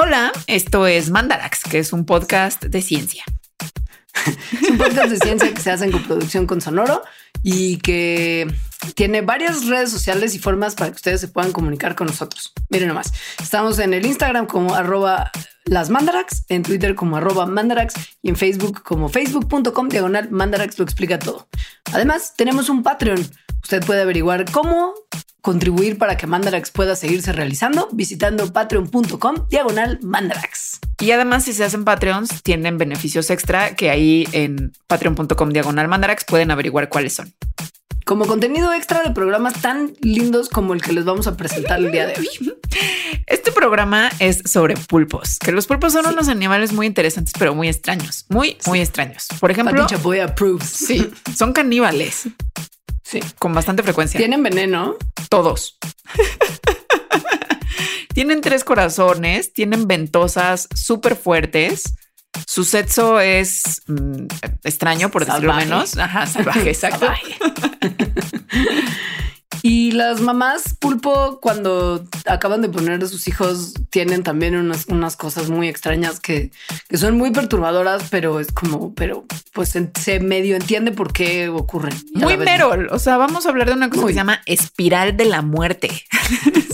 Hola, esto es Mandarax, que es un podcast de ciencia. es un podcast de ciencia que se hace en coproducción con Sonoro y que tiene varias redes sociales y formas para que ustedes se puedan comunicar con nosotros. Miren nomás, estamos en el Instagram como arroba las mandarax, en Twitter como arroba mandarax y en Facebook como facebook.com diagonal mandarax lo explica todo. Además, tenemos un Patreon. Usted puede averiguar cómo contribuir para que Mandarax pueda seguirse realizando visitando patreon.com diagonal Mandarax. Y además, si se hacen Patreons, tienen beneficios extra que ahí en patreon.com diagonal Mandarax pueden averiguar cuáles son. Como contenido extra de programas tan lindos como el que les vamos a presentar el día de hoy. Este programa es sobre pulpos, que los pulpos son unos animales muy interesantes, pero muy extraños, muy, muy extraños. Por ejemplo, Chapoy approves. Sí, son caníbales. Sí, con bastante frecuencia. Tienen veneno. Todos. tienen tres corazones, tienen ventosas súper fuertes. Su sexo es mm, extraño, por decirlo menos. Ajá, salvaje, exacto. Y las mamás pulpo, cuando acaban de poner a sus hijos, tienen también unas, unas cosas muy extrañas que, que, son muy perturbadoras, pero es como, pero pues se medio entiende por qué ocurren. Muy merol. O sea, vamos a hablar de una cosa que se llama espiral de la muerte.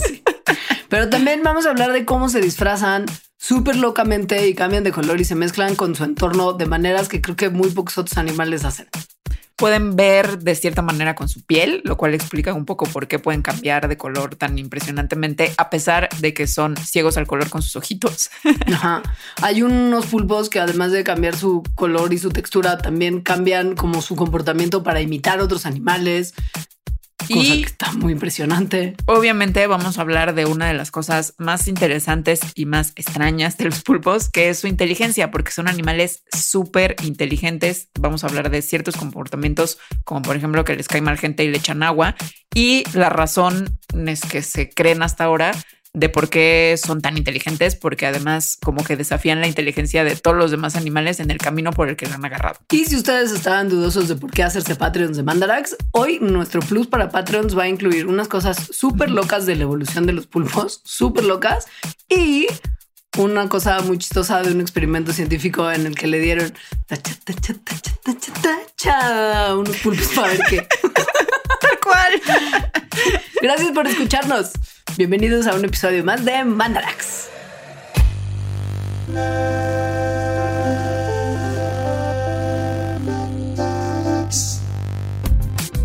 Pero también vamos a hablar de cómo se disfrazan súper locamente y cambian de color y se mezclan con su entorno de maneras que creo que muy pocos otros animales hacen pueden ver de cierta manera con su piel, lo cual explica un poco por qué pueden cambiar de color tan impresionantemente, a pesar de que son ciegos al color con sus ojitos. Hay unos pulpos que además de cambiar su color y su textura, también cambian como su comportamiento para imitar otros animales y está muy impresionante. Obviamente vamos a hablar de una de las cosas más interesantes y más extrañas de los pulpos, que es su inteligencia, porque son animales súper inteligentes. Vamos a hablar de ciertos comportamientos, como por ejemplo que les cae mal gente y le echan agua. Y la razón es que se creen hasta ahora de por qué son tan inteligentes, porque además como que desafían la inteligencia de todos los demás animales en el camino por el que se han agarrado. Y si ustedes estaban dudosos de por qué hacerse Patreons de Mandarax, hoy nuestro plus para Patreons va a incluir unas cosas súper locas de la evolución de los pulpos, súper locas, y una cosa muy chistosa de un experimento científico en el que le dieron unos pulpos para ver qué. Tal cual. Gracias por escucharnos. Bienvenidos a un episodio más de Mandarax.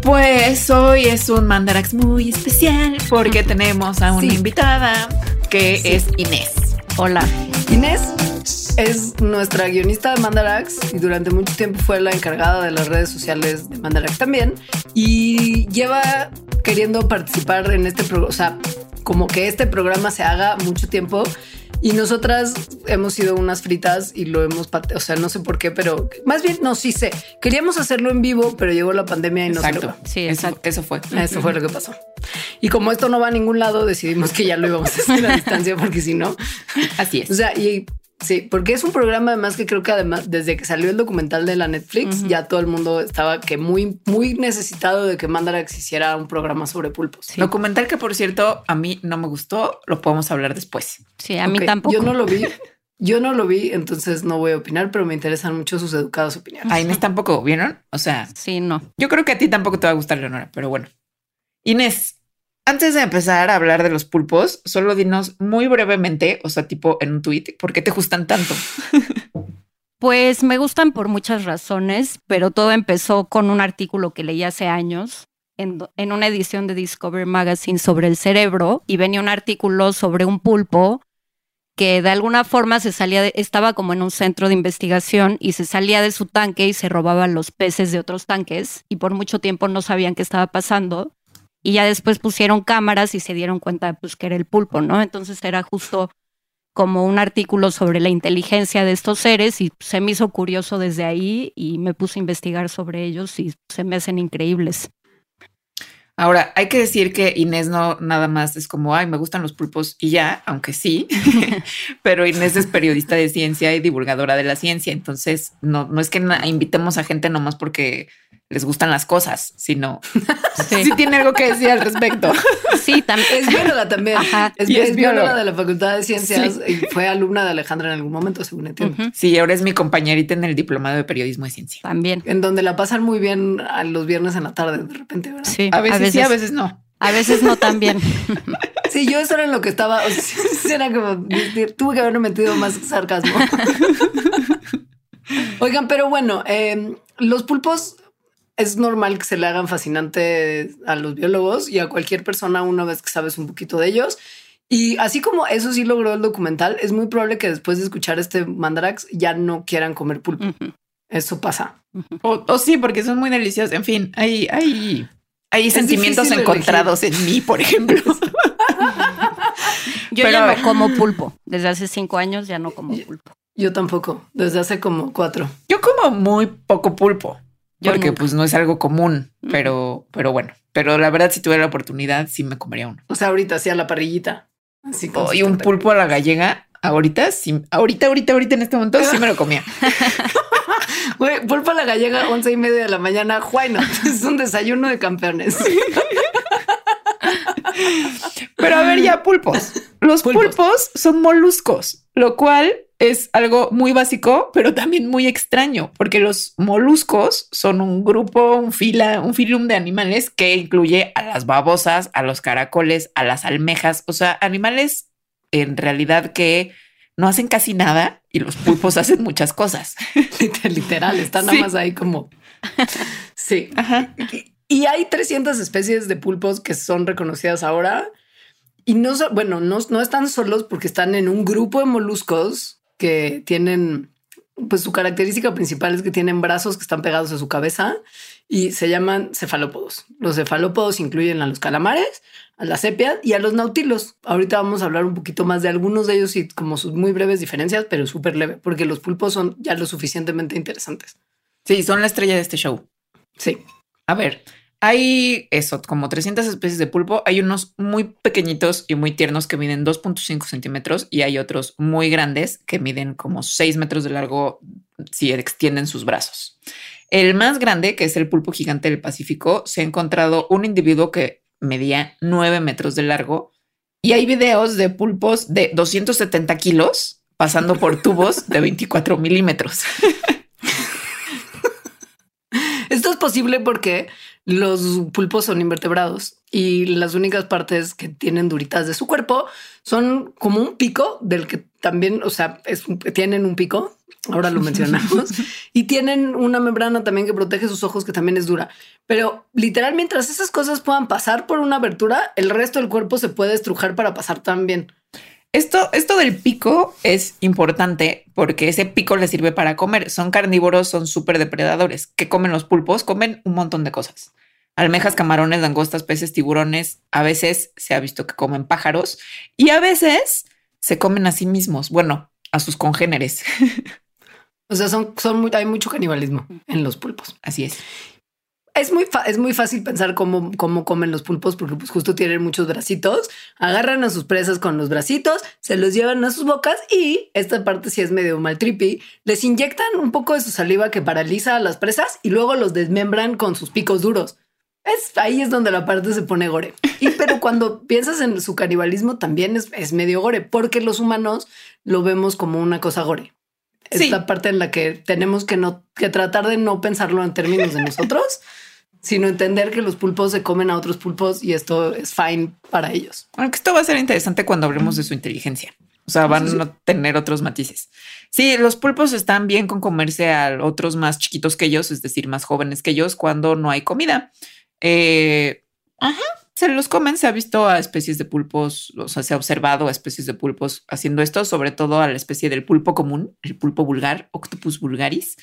Pues hoy es un Mandarax muy especial porque tenemos a una invitada que es Inés. Hola. Inés es nuestra guionista de Mandarax y durante mucho tiempo fue la encargada de las redes sociales de Mandarax también y lleva queriendo participar en este programa, o sea, como que este programa se haga mucho tiempo y nosotras hemos sido unas fritas y lo hemos pateado. O sea, no sé por qué, pero más bien no, sí sé. Queríamos hacerlo en vivo, pero llegó la pandemia y no Exacto. Sí, exacto. Eso, fue. Eso fue lo que pasó. Y como esto no va a ningún lado, decidimos que ya lo íbamos a hacer a distancia porque si no. Así es. O sea, y Sí, porque es un programa además que creo que además desde que salió el documental de la Netflix ya todo el mundo estaba que muy muy necesitado de que Mandarax hiciera un programa sobre pulpos. Documental que por cierto a mí no me gustó, lo podemos hablar después. Sí, a mí tampoco. Yo no lo vi. Yo no lo vi, entonces no voy a opinar, pero me interesan mucho sus educadas opiniones. A Inés tampoco, ¿vieron? O sea, sí, no. Yo creo que a ti tampoco te va a gustar, Leonora, pero bueno. Inés, antes de empezar a hablar de los pulpos, solo dinos muy brevemente, o sea, tipo en un tweet, ¿por qué te gustan tanto? Pues me gustan por muchas razones, pero todo empezó con un artículo que leí hace años en, una edición de Discovery Magazine sobre el cerebro y venía un artículo sobre un pulpo que de alguna forma se salía, de, estaba como en un centro de investigación y se salía de su tanque y se robaba los peces de otros tanques y por mucho tiempo no sabían qué estaba pasando y ya después pusieron cámaras y se dieron cuenta pues que era el pulpo, ¿no? Entonces era justo como un artículo sobre la inteligencia de estos seres y se me hizo curioso desde ahí y me puse a investigar sobre ellos y se me hacen increíbles. Ahora, hay que decir que Inés no nada más es como, ay, me gustan los pulpos y ya, aunque sí, pero Inés es periodista de ciencia y divulgadora de la ciencia, entonces no, no es que invitemos a gente nomás porque les gustan las cosas, sino sí. tiene algo que decir al respecto. Sí, también. Es bióloga también. Ajá. Es, es, bióloga de la Facultad de Ciencias y fue alumna de Alejandra en algún momento, según entiendo. Sí, ahora es mi compañerita en el diplomado de periodismo de ciencia. También. En donde la pasan muy bien a los viernes en la tarde, de repente, ¿verdad? Sí, a veces, sí, a veces no. A veces no tan bien. Sí, yo eso era en lo que estaba. O sea, era como tuve que haberme metido más sarcasmo. Oigan, pero bueno, eh, los pulpos es normal que se le hagan fascinante a los biólogos y a cualquier persona una vez que sabes un poquito de ellos. Y así como eso sí logró el documental, es muy probable que después de escuchar este mandarax ya no quieran comer pulpo. Eso pasa. o, sí, porque son muy deliciosos. En fin, hay, hay, hay sentimientos encontrados en mí, por ejemplo. Yo ya no como pulpo. Desde hace cinco años ya no como pulpo. Yo tampoco. Desde hace como cuatro. Yo como muy poco pulpo porque pues no es algo común, pero, pero bueno, pero la verdad si tuviera la oportunidad sí me comería uno. O sea, ahorita sí a la parrillita. Así y un pulpo a la gallega, ahorita sí, ahorita, ahorita, ahorita en este momento sí me lo comía. Güey, pulpo a la gallega, once y media de la mañana, bueno, es un desayuno de campeones. Pero a ver ya, pulpos. Los pulpos son moluscos, lo cual es algo muy básico, pero también muy extraño, porque los moluscos son un grupo, un fila, un filum de animales que incluye a las babosas, a los caracoles, a las almejas, o sea, animales en realidad que no hacen casi nada y los pulpos hacen muchas cosas. Literal, están nada más ahí como... Sí. Ajá. Y hay 300 especies de pulpos que son reconocidas ahora. Y no, bueno, no, no están solos porque están en un grupo de moluscos que tienen, pues su característica principal es que tienen brazos que están pegados a su cabeza y se llaman cefalópodos. Los cefalópodos incluyen a los calamares, a la sepia y a los nautilos. Ahorita vamos a hablar un poquito más de algunos de ellos y como sus muy breves diferencias, pero súper leve, porque los pulpos son ya lo suficientemente interesantes. Sí, son la estrella de este show. Sí. A ver, hay eso, como 300 especies de pulpo. Hay unos muy pequeñitos y muy tiernos que miden 2.5 centímetros y hay otros muy grandes que miden como 6 metros de largo si extienden sus brazos. El más grande, que es el pulpo gigante del Pacífico, se ha encontrado un individuo que medía 9 metros de largo y hay videos de pulpos de 270 kilos pasando por tubos de 24 milímetros. Esto es posible porque los pulpos son invertebrados y las únicas partes que tienen duritas de su cuerpo son como un pico del que también, o sea, tienen un pico, ahora lo mencionamos, y tienen una membrana también que protege sus ojos que también es dura. Pero literal, mientras esas cosas puedan pasar por una abertura, el resto del cuerpo se puede estrujar para pasar también. Esto, esto del pico es importante porque ese pico le sirve para comer. Son carnívoros, son súper depredadores. ¿Qué comen los pulpos? Comen un montón de cosas. Almejas, camarones, langostas, peces, tiburones. A veces se ha visto que comen pájaros y a veces se comen a sí mismos. Bueno, a sus congéneres. O sea, son, son hay mucho canibalismo en los pulpos. Así es es muy, es muy fácil pensar cómo, cómo comen los pulpos porque pues justo tienen muchos bracitos, agarran a sus presas con los bracitos, se los llevan a sus bocas y esta parte sí es medio mal trippy, les inyectan un poco de su saliva que paraliza a las presas y luego los desmembran con sus picos duros. Es, ahí es donde la parte se pone gore. Y pero cuando piensas en su canibalismo también es, es medio gore porque los humanos lo vemos como una cosa gore. Es la parte en la que tenemos que, no, que tratar de no pensarlo en términos de nosotros, sino entender que los pulpos se comen a otros pulpos y esto es fine para ellos. Aunque esto va a ser interesante cuando hablemos de su inteligencia. O sea, van a tener otros matices. Sí, los pulpos están bien con comerse a otros más chiquitos que ellos, es decir, más jóvenes que ellos, cuando no hay comida. Eh, ajá, se los comen. Se ha visto a especies de pulpos, o sea, se ha observado a especies de pulpos haciendo esto, sobre todo a la especie del pulpo común, el pulpo vulgar, Octopus vulgaris,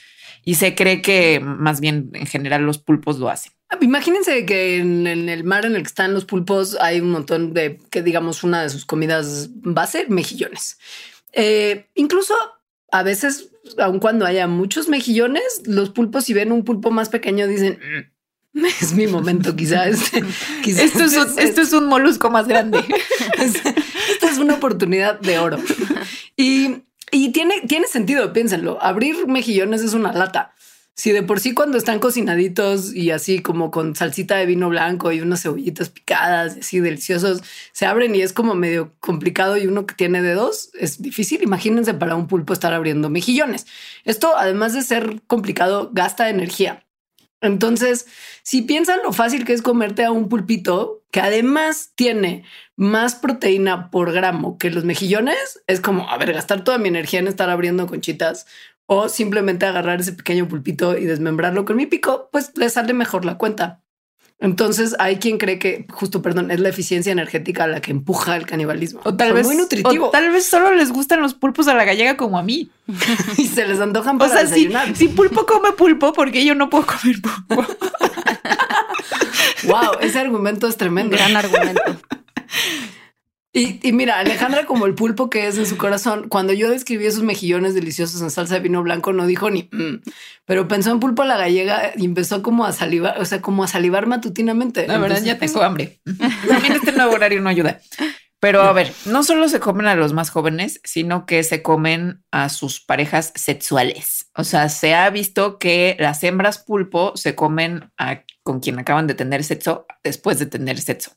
y se cree que más bien en general los pulpos lo hacen. Imagínense que en, el mar en el que están los pulpos hay un montón de, que digamos, una de sus comidas base, mejillones. Eh, incluso a veces, aun cuando haya muchos mejillones, los pulpos, si ven un pulpo más pequeño, dicen, mm, es mi momento, quizás. Este, esto, es un, esto es un molusco más grande. Esta es una oportunidad de oro. Y y tiene, tiene sentido, piénsenlo. Abrir mejillones es una lata. Si de por sí cuando están cocinaditos y así como con salsita de vino blanco y unas cebollitas picadas y así deliciosos, se abren y es como medio complicado y uno que tiene dedos es difícil. Imagínense para un pulpo estar abriendo mejillones. Esto, además de ser complicado, gasta energía. Entonces, si piensan lo fácil que es comerte a un pulpito, que además tiene más proteína por gramo que los mejillones, es como, a ver, gastar toda mi energía en estar abriendo conchitas o simplemente agarrar ese pequeño pulpito y desmembrarlo con mi pico, pues le sale mejor la cuenta. Entonces hay quien cree que justo, perdón, es la eficiencia energética la que empuja el canibalismo. O tal vez muy nutritivo. o tal vez solo les gustan los pulpos a la gallega como a mí. y se les antojan O para sea, si, desayunar. si pulpo come pulpo, porque yo no puedo comer pulpo? Wow, ese argumento es tremendo. Gran argumento. Y, y mira, Alejandra, como el pulpo que es en su corazón, cuando yo describí esos mejillones deliciosos en salsa de vino blanco, no dijo ni, "Mm", pero pensó en pulpo a la gallega y empezó como a salivar, o sea, como a salivar matutinamente. La verdad, ya tengo hambre. También este nuevo horario no ayuda. Pero a ver, no solo se comen a los más jóvenes, sino que se comen a sus parejas sexuales. O sea, se ha visto que las hembras pulpo se comen a con quien acaban de tener sexo después de tener sexo.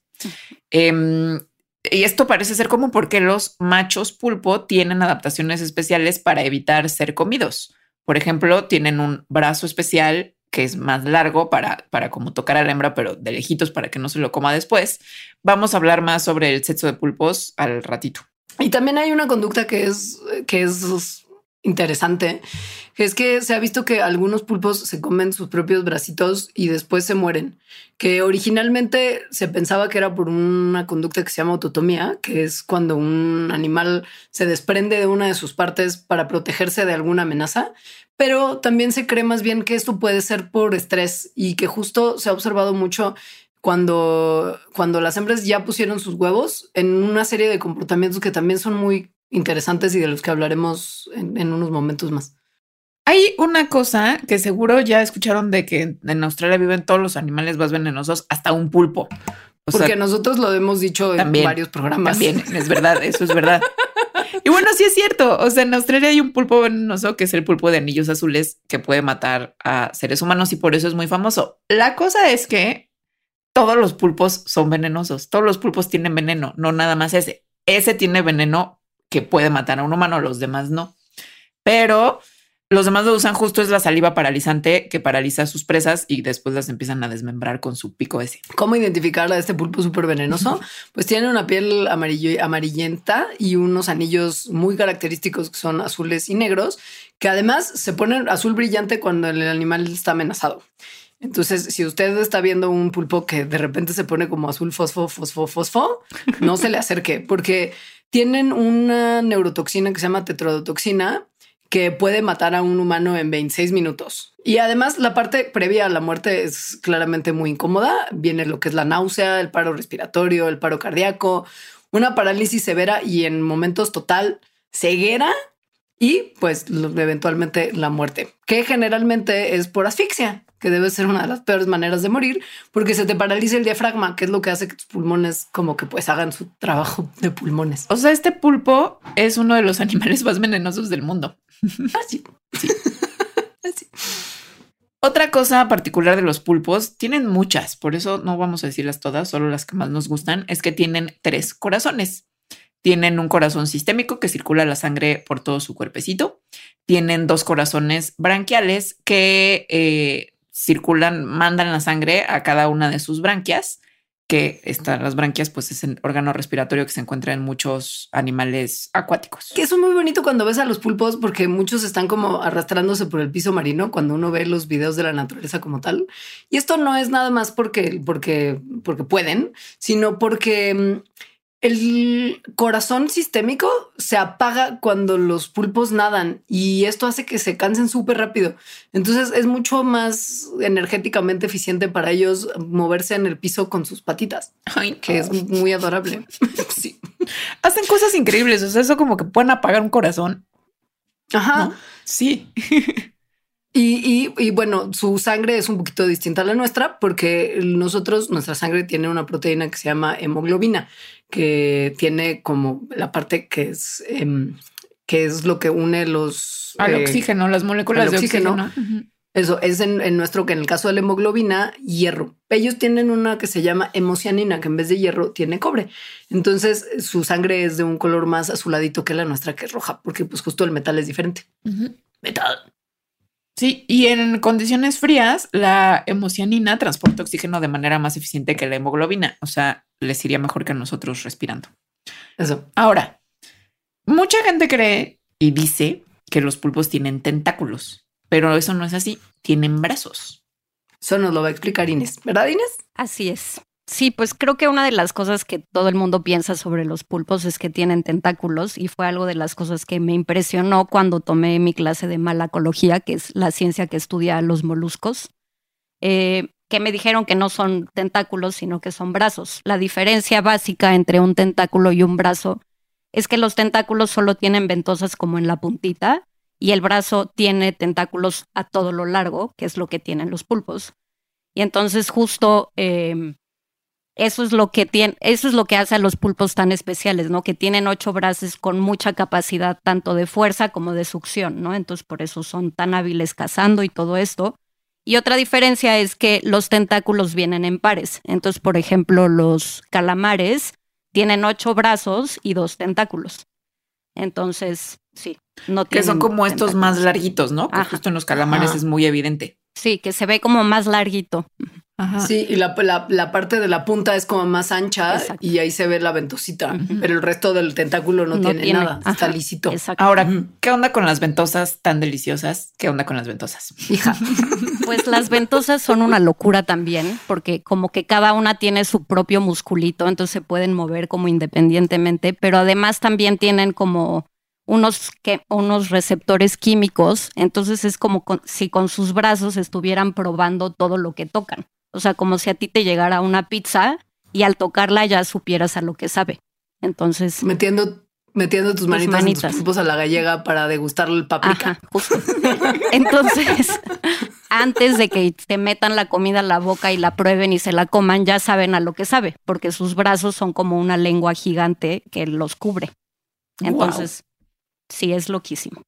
Em, y esto parece ser común porque los machos pulpo tienen adaptaciones especiales para evitar ser comidos. Por ejemplo, tienen un brazo especial que es más largo para, para como tocar a la hembra, pero de lejitos para que no se lo coma después. Vamos a hablar más sobre el sexo de pulpos al ratito. Y también hay una conducta que es, que es interesante, que es que se ha visto que algunos pulpos se comen sus propios bracitos y después se mueren, que originalmente se pensaba que era por una conducta que se llama autotomía, que es cuando un animal se desprende de una de sus partes para protegerse de alguna amenaza, pero también se cree más bien que esto puede ser por estrés y que justo se ha observado mucho cuando, cuando las hembras ya pusieron sus huevos en una serie de comportamientos que también son muy interesantes y de los que hablaremos en, en unos momentos más. Hay una cosa que seguro ya escucharon de que en Australia viven todos los animales más venenosos, hasta un pulpo. O Porque sea, nosotros lo hemos dicho también, en varios programas. También, es verdad, eso es verdad. Y bueno, sí es cierto. O sea, en Australia hay un pulpo venenoso que es el pulpo de anillos azules que puede matar a seres humanos y por eso es muy famoso. La cosa es que todos los pulpos son venenosos. Todos los pulpos tienen veneno, no nada más ese. Ese tiene veneno que puede matar a un humano, los demás no. Pero los demás lo usan justo es la saliva paralizante que paraliza a sus presas y después las empiezan a desmembrar con su pico ese. ¿Cómo identificar a este pulpo súper venenoso? Pues tiene una piel amarillo, amarillenta y unos anillos muy característicos que son azules y negros, que además se ponen azul brillante cuando el animal está amenazado. Entonces, si usted está viendo un pulpo que de repente se pone como azul fosfo, fosfo, fosfo, no se le acerque porque tienen una neurotoxina que se llama tetrodotoxina que puede matar a un humano en 26 minutos. Y además la parte previa a la muerte es claramente muy incómoda. Viene lo que es la náusea, el paro respiratorio, el paro cardíaco, una parálisis severa y en momentos total ceguera y pues eventualmente la muerte, que generalmente es por asfixia, que debe ser una de las peores maneras de morir, porque se te paraliza el diafragma, que es lo que hace que tus pulmones como que pues hagan su trabajo de pulmones. O sea, este pulpo es uno de los animales más venenosos del mundo. Así. Así. Otra cosa particular de los pulpos, tienen muchas, por eso no vamos a decirlas todas, solo las que más nos gustan, es que tienen tres corazones. Tienen un corazón sistémico que circula la sangre por todo su cuerpecito. Tienen dos corazones branquiales que eh, circulan, mandan la sangre a cada una de sus branquias, que están las branquias, pues es el órgano respiratorio que se encuentra en muchos animales acuáticos. Que es muy bonito cuando ves a los pulpos porque muchos están como arrastrándose por el piso marino cuando uno ve los videos de la naturaleza como tal. Y esto no es nada más porque, porque, porque pueden, sino porque mm, el corazón sistémico se apaga cuando los pulpos nadan y esto hace que se cansen súper rápido. Entonces es mucho más energéticamente eficiente para ellos moverse en el piso con sus patitas, Ay, que es muy adorable. sí. Hacen cosas increíbles. O sea, eso como que pueden apagar un corazón. Ajá. ¿no? Sí. Y, y, y, bueno, su sangre es un poquito distinta a la nuestra porque nosotros, nuestra sangre tiene una proteína que se llama hemoglobina, que tiene como la parte que es, eh, que es lo que une los... Al eh, oxígeno, las moléculas al de oxígeno. Eso es en, en, nuestro, que en el caso de la hemoglobina, hierro. Ellos tienen una que se llama hemocianina, que en vez de hierro tiene cobre. Entonces su sangre es de un color más azuladito que la nuestra, que es roja, porque pues justo el metal es diferente. Uh -huh. Metal. Sí, y en condiciones frías, la hemocianina transporta oxígeno de manera más eficiente que la hemoglobina. O sea, les iría mejor que a nosotros respirando. Eso. Ahora, mucha gente cree y dice que los pulpos tienen tentáculos, pero eso no es así. Tienen brazos. Eso nos lo va a explicar Inés, ¿verdad, Inés? Así es. Sí, pues creo que una de las cosas que todo el mundo piensa sobre los pulpos es que tienen tentáculos y fue algo de las cosas que me impresionó cuando tomé mi clase de malacología, que es la ciencia que estudia los moluscos, eh, que me dijeron que no son tentáculos, sino que son brazos. La diferencia básica entre un tentáculo y un brazo es que los tentáculos solo tienen ventosas como en la puntita y el brazo tiene tentáculos a todo lo largo, que es lo que tienen los pulpos. Y entonces justo... Eh, eso es lo que tiene, eso es lo que hace a los pulpos tan especiales, ¿no? Que tienen ocho brazos con mucha capacidad tanto de fuerza como de succión, ¿no? Entonces por eso son tan hábiles cazando y todo esto. Y otra diferencia es que los tentáculos vienen en pares. Entonces, por ejemplo, los calamares tienen ocho brazos y dos tentáculos. Entonces, sí, no Que son como estos más larguitos, ¿no? Que justo en los calamares Ajá. es muy evidente. Sí, que se ve como más larguito. Ajá. Sí, y la, la, la, parte de la punta es como más ancha Exacto. y ahí se ve la ventosita, uh -huh. pero el resto del tentáculo no, no tiene, tiene, nada, Ajá. está lisito. Exacto. Ahora, ¿qué onda con las ventosas tan deliciosas? ¿Qué onda con las ventosas? Hija. Pues las ventosas son una locura también, porque como que cada una tiene su propio musculito, entonces se pueden mover como independientemente, pero además también tienen como unos, que, unos receptores químicos, entonces es como con, si con sus brazos estuvieran probando todo lo que tocan. O sea, como si a ti te llegara una pizza y al tocarla ya supieras a lo que sabe. Entonces. Metiendo, metiendo tus, manitas, manitas. En tus pulpos a la gallega para degustar el paprika. Ajá, justo. Entonces, antes de que te metan la comida a la boca y la prueben y se la coman, ya saben a lo que sabe, porque sus brazos son como una lengua gigante que los cubre. Entonces, wow. sí es loquísimo.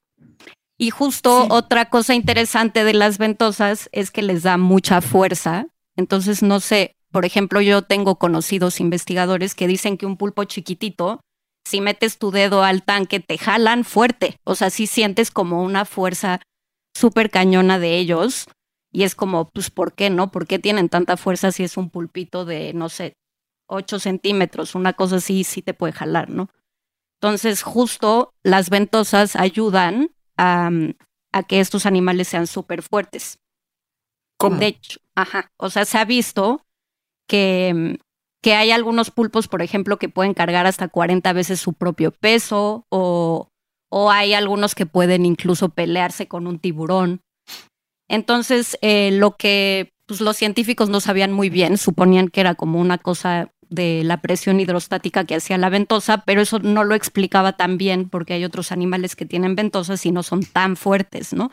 Y justo sí. otra cosa interesante de las ventosas es que les da mucha fuerza entonces, no sé, por ejemplo, yo tengo conocidos investigadores que dicen que un pulpo chiquitito, si metes tu dedo al tanque, te jalan fuerte. O sea, sí sientes como una fuerza súper cañona de ellos. Y es como, pues, ¿por qué no? ¿Por qué tienen tanta fuerza si es un pulpito de, no sé, 8 centímetros? Una cosa así sí te puede jalar, ¿no? Entonces, justo las ventosas ayudan a, a que estos animales sean súper fuertes. De hecho, ajá. O sea, se ha visto que, que hay algunos pulpos, por ejemplo, que pueden cargar hasta 40 veces su propio peso o, o hay algunos que pueden incluso pelearse con un tiburón. Entonces, eh, lo que pues, los científicos no sabían muy bien, suponían que era como una cosa de la presión hidrostática que hacía la ventosa, pero eso no lo explicaba tan bien porque hay otros animales que tienen ventosas y no son tan fuertes, ¿no?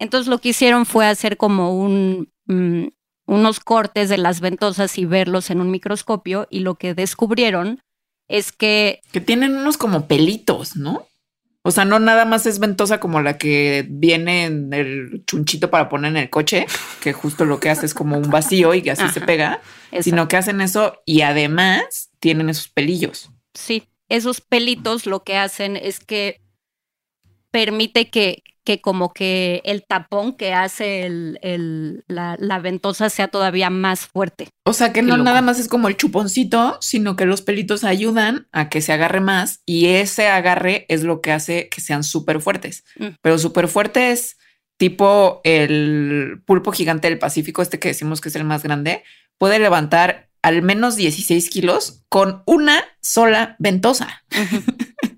Entonces lo que hicieron fue hacer como un, um, unos cortes de las ventosas y verlos en un microscopio y lo que descubrieron es que... Que tienen unos como pelitos, ¿no? O sea, no nada más es ventosa como la que viene en el chunchito para poner en el coche, que justo lo que hace es como un vacío y que así Ajá, se pega, exacto. sino que hacen eso y además tienen esos pelillos. Sí, esos pelitos lo que hacen es que permite que, que como que el tapón que hace el, el, la, la, ventosa sea todavía más fuerte. O sea que no loco. nada más es como el chuponcito, sino que los pelitos ayudan a que se agarre más y ese agarre es lo que hace que sean súper fuertes. Mm. Pero súper fuertes tipo el pulpo gigante del Pacífico, este que decimos que es el más grande, puede levantar al menos 16 kilos con una sola ventosa. Uh -huh.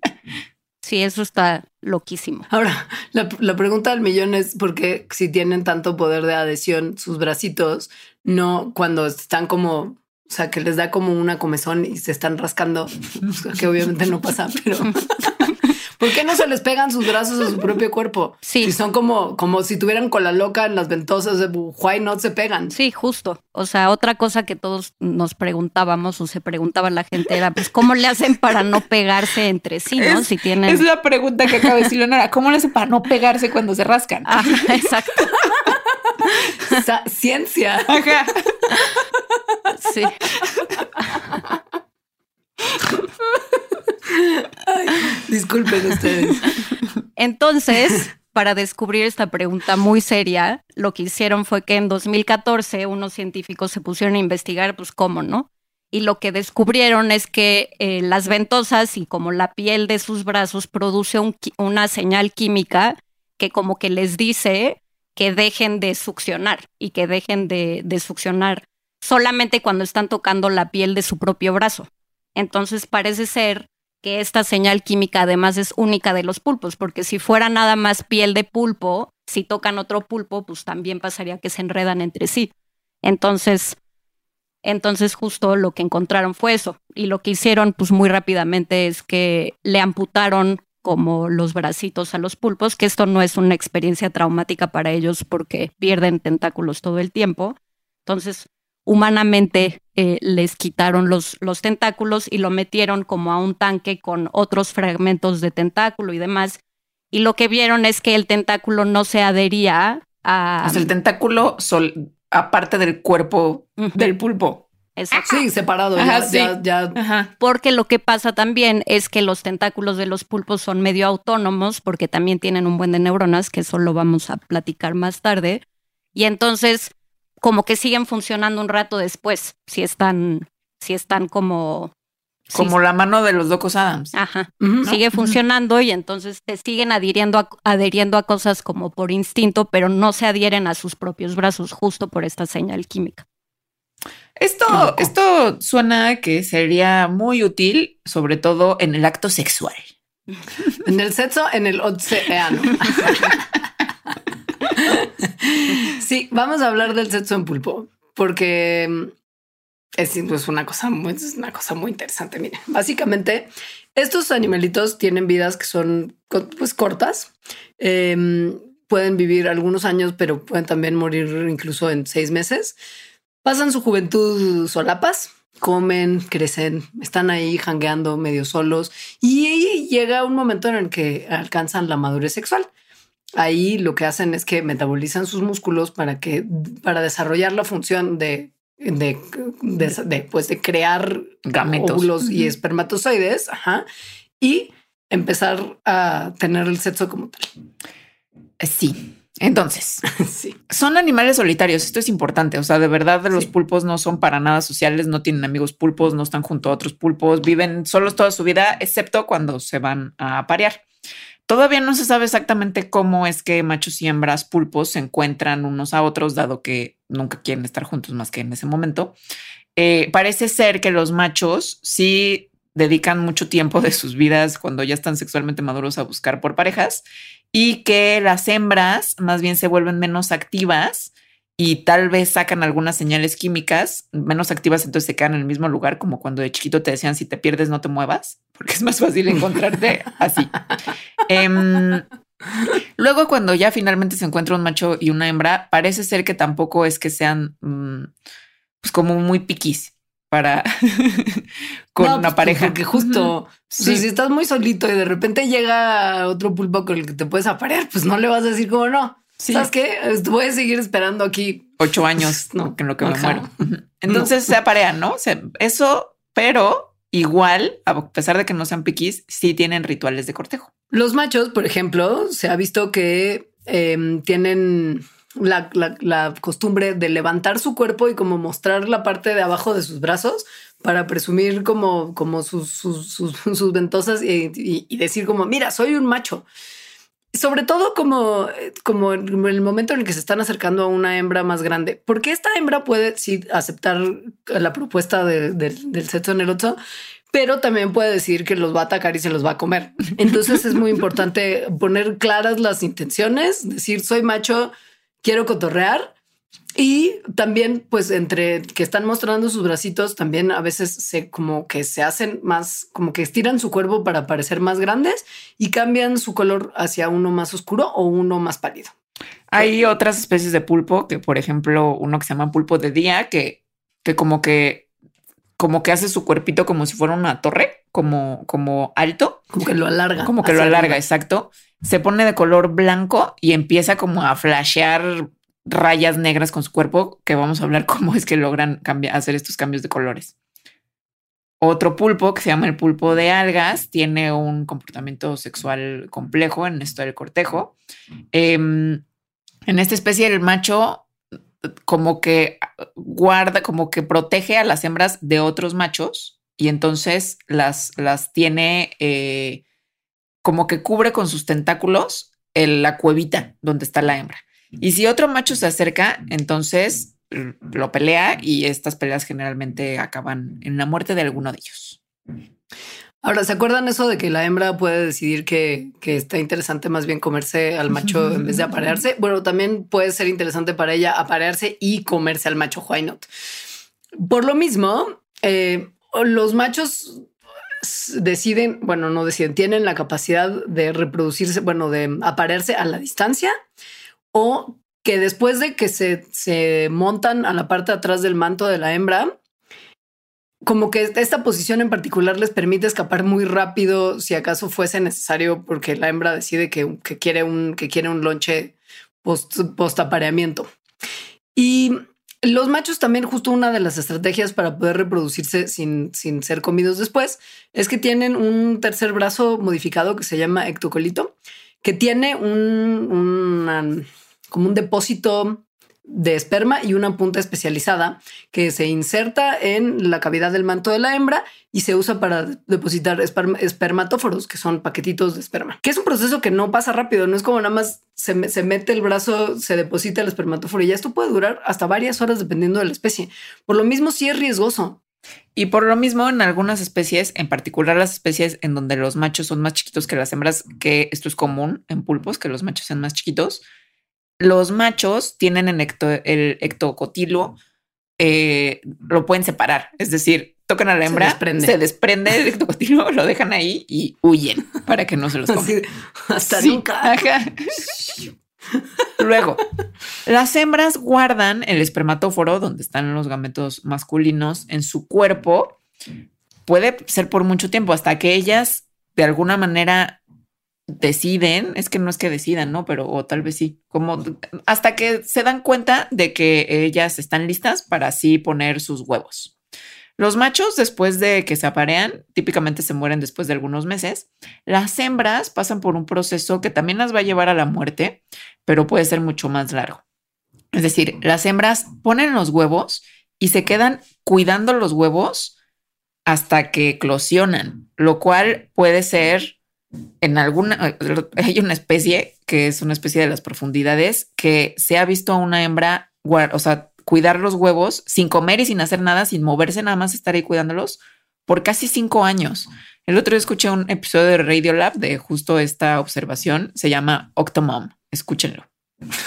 Sí, eso está loquísimo. Ahora, la, la, pregunta del millón es por qué si tienen tanto poder de adhesión sus bracitos, no cuando están como, o sea, que les da como una comezón y se están rascando, que obviamente no pasa, pero ¿por qué no se les pegan sus brazos a su propio cuerpo? Sí. Si son como, como si tuvieran cola loca en las ventosas de why not se pegan. Sí, justo. O sea, otra cosa que todos nos preguntábamos o se preguntaba la gente era, pues, ¿cómo le hacen para no pegarse entre sí, no? Es, si tienen... Es la pregunta que acaba de decir Leonora. ¿Cómo le hacen para no pegarse cuando se rascan? Ajá, exacto. Sa- ciencia. Ajá. Sí. Disculpen ustedes. Entonces, para descubrir esta pregunta muy seria, lo que hicieron fue que en 2014 unos científicos se pusieron a investigar, pues cómo, ¿no? Y lo que descubrieron es que eh, las ventosas y como la piel de sus brazos produce una señal química que como que les dice que dejen de succionar y que dejen de, de succionar solamente cuando están tocando la piel de su propio brazo. Entonces parece ser que esta señal química además es única de los pulpos, porque si fuera nada más piel de pulpo, si tocan otro pulpo, pues también pasaría que se enredan entre sí. Entonces, entonces justo lo que encontraron fue eso. Y lo que hicieron, pues muy rápidamente, es que le amputaron como los bracitos a los pulpos, que esto no es una experiencia traumática para ellos porque pierden tentáculos todo el tiempo. Entonces, humanamente eh, les quitaron los, los tentáculos y lo metieron como a un tanque con otros fragmentos de tentáculo y demás. Y lo que vieron es que el tentáculo no se adhería a... Sea, el tentáculo sol, aparte del cuerpo del pulpo. exacto. Sí, separado. Ajá, ya, sí. ya, ya. Ajá. Porque lo que pasa también es que los tentáculos de los pulpos son medio autónomos porque también tienen un buen de neuronas, que eso lo vamos a platicar más tarde. Y entonces, como que siguen funcionando un rato después, si están, si están como... si- Como la mano de los locos Adams. Ajá. Sigue funcionando y entonces te siguen adhiriendo a, adheriendo a cosas como por instinto, pero no se adhieren a sus propios brazos justo por esta señal química. Esto, loco. esto suena que sería muy útil, sobre todo en el acto sexual. En el sexo, en el océano. sí, vamos a hablar del sexo en pulpo, porque mm, es pues, una cosa muy, es una cosa muy interesante. Miren, básicamente, estos animalitos tienen vidas que son pues cortas. Em, pueden vivir algunos años, pero pueden también morir incluso en seis meses. Pasan su juventud solapas, comen, crecen, están ahí jangueando medio solos y llega un momento en el que alcanzan la madurez sexual. Ahí lo que hacen es que metabolizan sus músculos para que para desarrollar la función de de, de, de, pues de crear Gametos. óvulos y espermatozoides, ajá, y empezar a tener el sexo como tal. Sí. Entonces, sí. son animales solitarios. Esto es importante. O sea, de verdad, los Sí. pulpos no son para nada sociales, no tienen amigos pulpos, no están junto a otros pulpos, viven solos toda su vida, excepto cuando se van a aparear. Todavía no se sabe exactamente cómo es que machos y hembras pulpos se encuentran unos a otros, dado que nunca quieren estar juntos más que en ese momento. Eh, parece ser que los machos sí dedican mucho tiempo de sus vidas cuando ya están sexualmente maduros a buscar por parejas y que las hembras más bien se vuelven menos activas y tal vez sacan algunas señales químicas menos activas, entonces se quedan en el mismo lugar, como cuando de chiquito te decían si te pierdes no te muevas, porque es más fácil encontrarte así. Em, luego, cuando ya finalmente se encuentra un macho y una hembra, parece ser que tampoco es que sean mm, pues como muy piquis para con No, una pues, pareja. Porque justo Sí. si estás muy solito y de repente llega otro pulpo con el que te puedes aparear, pues no le vas a decir como no. Sí. ¿Sabes qué? Voy a seguir esperando aquí. ocho años, No, no, en lo que me ajá. muero. Ujú. Entonces se aparean, ¿no? Se- eso, pero igual, a pesar de que no sean piquis, sí tienen rituales de cortejo. Los machos, por ejemplo, se ha visto que em, tienen la, la- la costumbre de levantar su cuerpo y como mostrar la parte de abajo de sus brazos para presumir como, como sus, sus, sus- sus ventosas y, y- y decir como, mira, soy un macho. Sobre todo como, como en el momento en el que se están acercando a una hembra más grande, porque esta hembra puede sí aceptar la propuesta de- de- del sexo en el otro, pero también puede decir que los va a atacar y se los va a comer. Entonces es muy importante poner claras las intenciones, decir soy macho, quiero cotorrear. Y también, pues, entre que están mostrando sus bracitos, también a veces se como que se hacen más, como que estiran su cuerpo para parecer más grandes y cambian su color hacia uno más oscuro o uno más pálido. Hay otras especies de pulpo que, por ejemplo, uno que se llama pulpo de día, que, que como que como que hace su cuerpito como si fuera una torre, como, como alto, Como que lo alarga. como que lo alarga, arriba. exacto. Se pone de color blanco y empieza como a flashear rayas negras con su cuerpo, que vamos a hablar cómo es que logran cambiar, hacer estos cambios de colores. Otro pulpo, que se llama el pulpo de algas, tiene un comportamiento sexual complejo en esto del cortejo. Em, en esta especie, el macho como que guarda, como que protege a las hembras de otros machos y entonces las, las tiene eh, como que cubre con sus tentáculos la cuevita donde está la hembra. Y si otro macho se acerca, entonces lo pelea y estas peleas generalmente acaban en la muerte de alguno de ellos. Ahora, ¿se acuerdan eso de que la hembra puede decidir que, está interesante más bien comerse al macho en vez de aparearse? Bueno, también puede ser interesante para ella aparearse y comerse al macho, why not? Por lo mismo, eh, los machos deciden, bueno, no deciden, tienen la capacidad de reproducirse, bueno, de aparearse a la distancia o que después de que se, se montan a la parte de atrás del manto de la hembra, como que esta posición en particular les permite escapar muy rápido si acaso fuese necesario porque la hembra decide que, quiere un que quiere un lonche post, post apareamiento. Y los machos también justo una de las estrategias para poder reproducirse sin, sin ser comidos después es que tienen un tercer brazo modificado que se llama ectocolito, que tiene un, como un depósito de esperma y una punta especializada que se inserta en la cavidad del manto de la hembra y se usa para depositar espermatóforos, que son paquetitos de esperma, que es un proceso que no pasa rápido, no es como nada más se, mete el brazo, se deposita el espermatóforo y ya esto puede durar hasta varias horas dependiendo de la especie. Por lo mismo, sí es riesgoso. Y por lo mismo, en algunas especies, en particular las especies en donde los machos son más chiquitos que las hembras, que esto es común en pulpos, que los machos sean más chiquitos, los machos tienen el, ectocotilo, eh, lo pueden separar, es decir, tocan a la hembra, se desprende, el ectocotilo, lo dejan ahí y huyen para que no se los coman. hasta nunca. Luego, las hembras guardan el espermatóforo donde están los gametos masculinos en su cuerpo. Puede ser por mucho tiempo hasta que ellas de alguna manera deciden, es que no es que decidan, ¿no? Pero o tal vez sí, como hasta que se dan cuenta de que ellas están listas para así poner sus huevos. Los machos, después de que se aparean, típicamente se mueren después de algunos meses. Las hembras pasan por un proceso que también las va a llevar a la muerte, pero puede ser mucho más largo. Es decir, las hembras ponen los huevos y se quedan cuidando los huevos hasta que eclosionan, lo cual puede ser en alguna, hay una especie que es una especie de las profundidades que se ha visto a una hembra, o sea, cuidar los huevos sin comer y sin hacer nada, sin moverse, nada más estar ahí cuidándolos por casi cinco años. El otro día escuché un episodio de Radio Lab de justo esta observación. Se llama Octomom. Escúchenlo.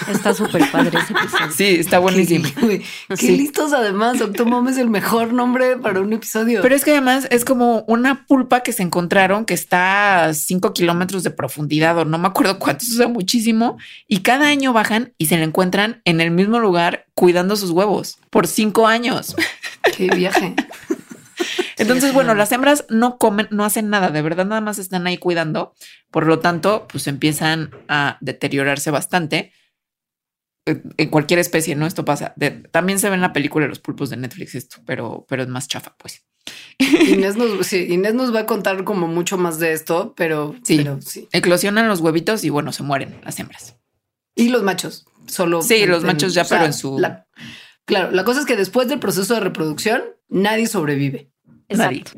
Está súper padre ese episodio. Sí, está buenísimo. Qué, listos además. Octomom es el mejor nombre para un episodio. Pero es que además es como una pulpa que se encontraron que está a cinco kilómetros de profundidad o no me acuerdo cuántos, o sea, muchísimo. Y cada año bajan y se la encuentran en el mismo lugar cuidando sus huevos por cinco años. Qué viaje. Entonces, bueno, las hembras no comen, no hacen nada, de verdad nada más están ahí cuidando. Por lo tanto, pues empiezan a deteriorarse bastante en cualquier especie, ¿no? Esto pasa. también se ve en la película de los pulpos de Netflix esto, pero, pero es más chafa, pues. Inés nos, Inés nos va a contar como mucho más de esto, pero sí, sí. Eclosionan los huevitos y bueno, se mueren las hembras. Y los machos, solo. Sí, los machos ya, pero en su... claro, la cosa es que después del proceso de reproducción, nadie sobrevive. Exacto.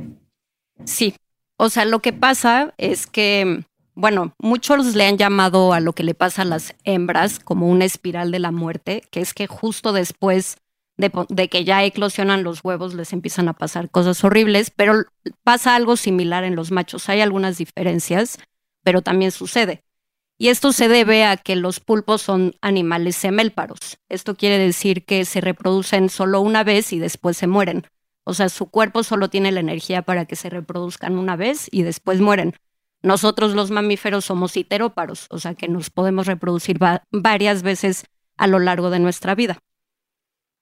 Sí. O sea, lo que pasa es que bueno, muchos le han llamado a lo que le pasa a las hembras como una espiral de la muerte, que es que justo después de, que ya eclosionan los huevos les empiezan a pasar cosas horribles, pero pasa algo similar en los machos. Hay algunas diferencias, pero también sucede. Y esto se debe a que los pulpos son animales semélparos. Esto quiere decir que se reproducen solo una vez y después se mueren. O sea, su cuerpo solo tiene la energía para que se reproduzcan una vez y después mueren. Nosotros los mamíferos somos iteróparos, o sea que nos podemos reproducir varias veces a lo largo de nuestra vida.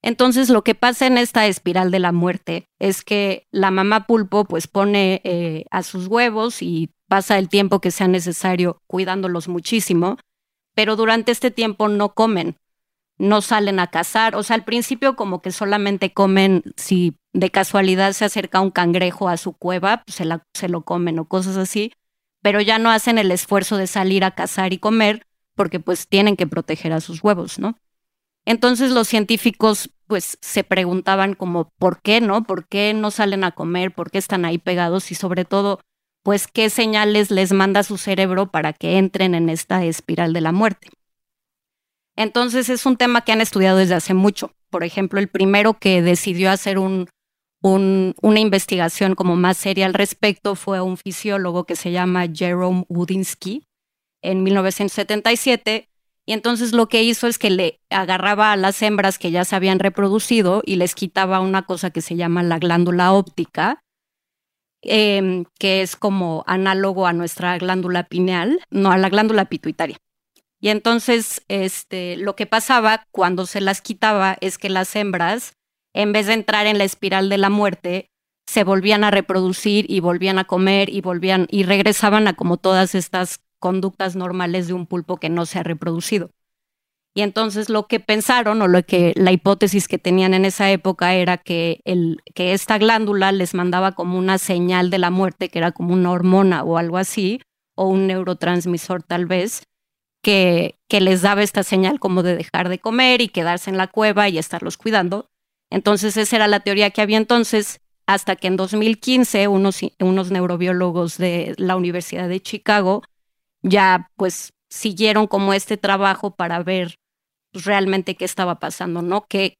Entonces lo que pasa en esta espiral de la muerte es que la mamá pulpo pues pone eh, a sus huevos y pasa el tiempo que sea necesario cuidándolos muchísimo, pero durante este tiempo no comen. no salen a cazar. O sea, al principio como que solamente comen si de casualidad se acerca un cangrejo a su cueva, pues se, se lo comen o cosas así, pero ya no hacen el esfuerzo de salir a cazar y comer porque pues tienen que proteger a sus huevos, ¿no? Entonces los científicos pues se preguntaban como, ¿por qué no? ¿Por qué no salen a comer? ¿Por qué están ahí pegados? Y sobre todo, pues qué señales les manda su cerebro para que entren en esta espiral de la muerte. Entonces es un tema que han estudiado desde hace mucho. Por ejemplo, el primero que decidió hacer un, una investigación como más seria al respecto fue un fisiólogo que se llama Jerome Wudinsky en 1977. Y entonces lo que hizo es que le agarraba a las hembras que ya se habían reproducido y les quitaba una cosa que se llama la glándula óptica, em, que es como análogo a nuestra glándula pineal, no a la glándula pituitaria. Y entonces, este, lo que pasaba cuando se las quitaba es que las hembras, en vez de entrar en la espiral de la muerte, se volvían a reproducir y volvían a comer y volvían y regresaban a como todas estas conductas normales de un pulpo que no se ha reproducido. Y entonces lo que pensaron o lo que la hipótesis que tenían en esa época era que, el, que esta glándula les mandaba como una señal de la muerte, que era como una hormona o algo así, o un neurotransmisor tal vez, que, que les daba esta señal como de dejar de comer y quedarse en la cueva y estarlos cuidando. Entonces esa era la teoría que había entonces, hasta que en 2015 unos, unos neurobiólogos de la Universidad de Chicago ya pues siguieron como este trabajo para ver pues, realmente qué estaba pasando, ¿no? ¿Qué,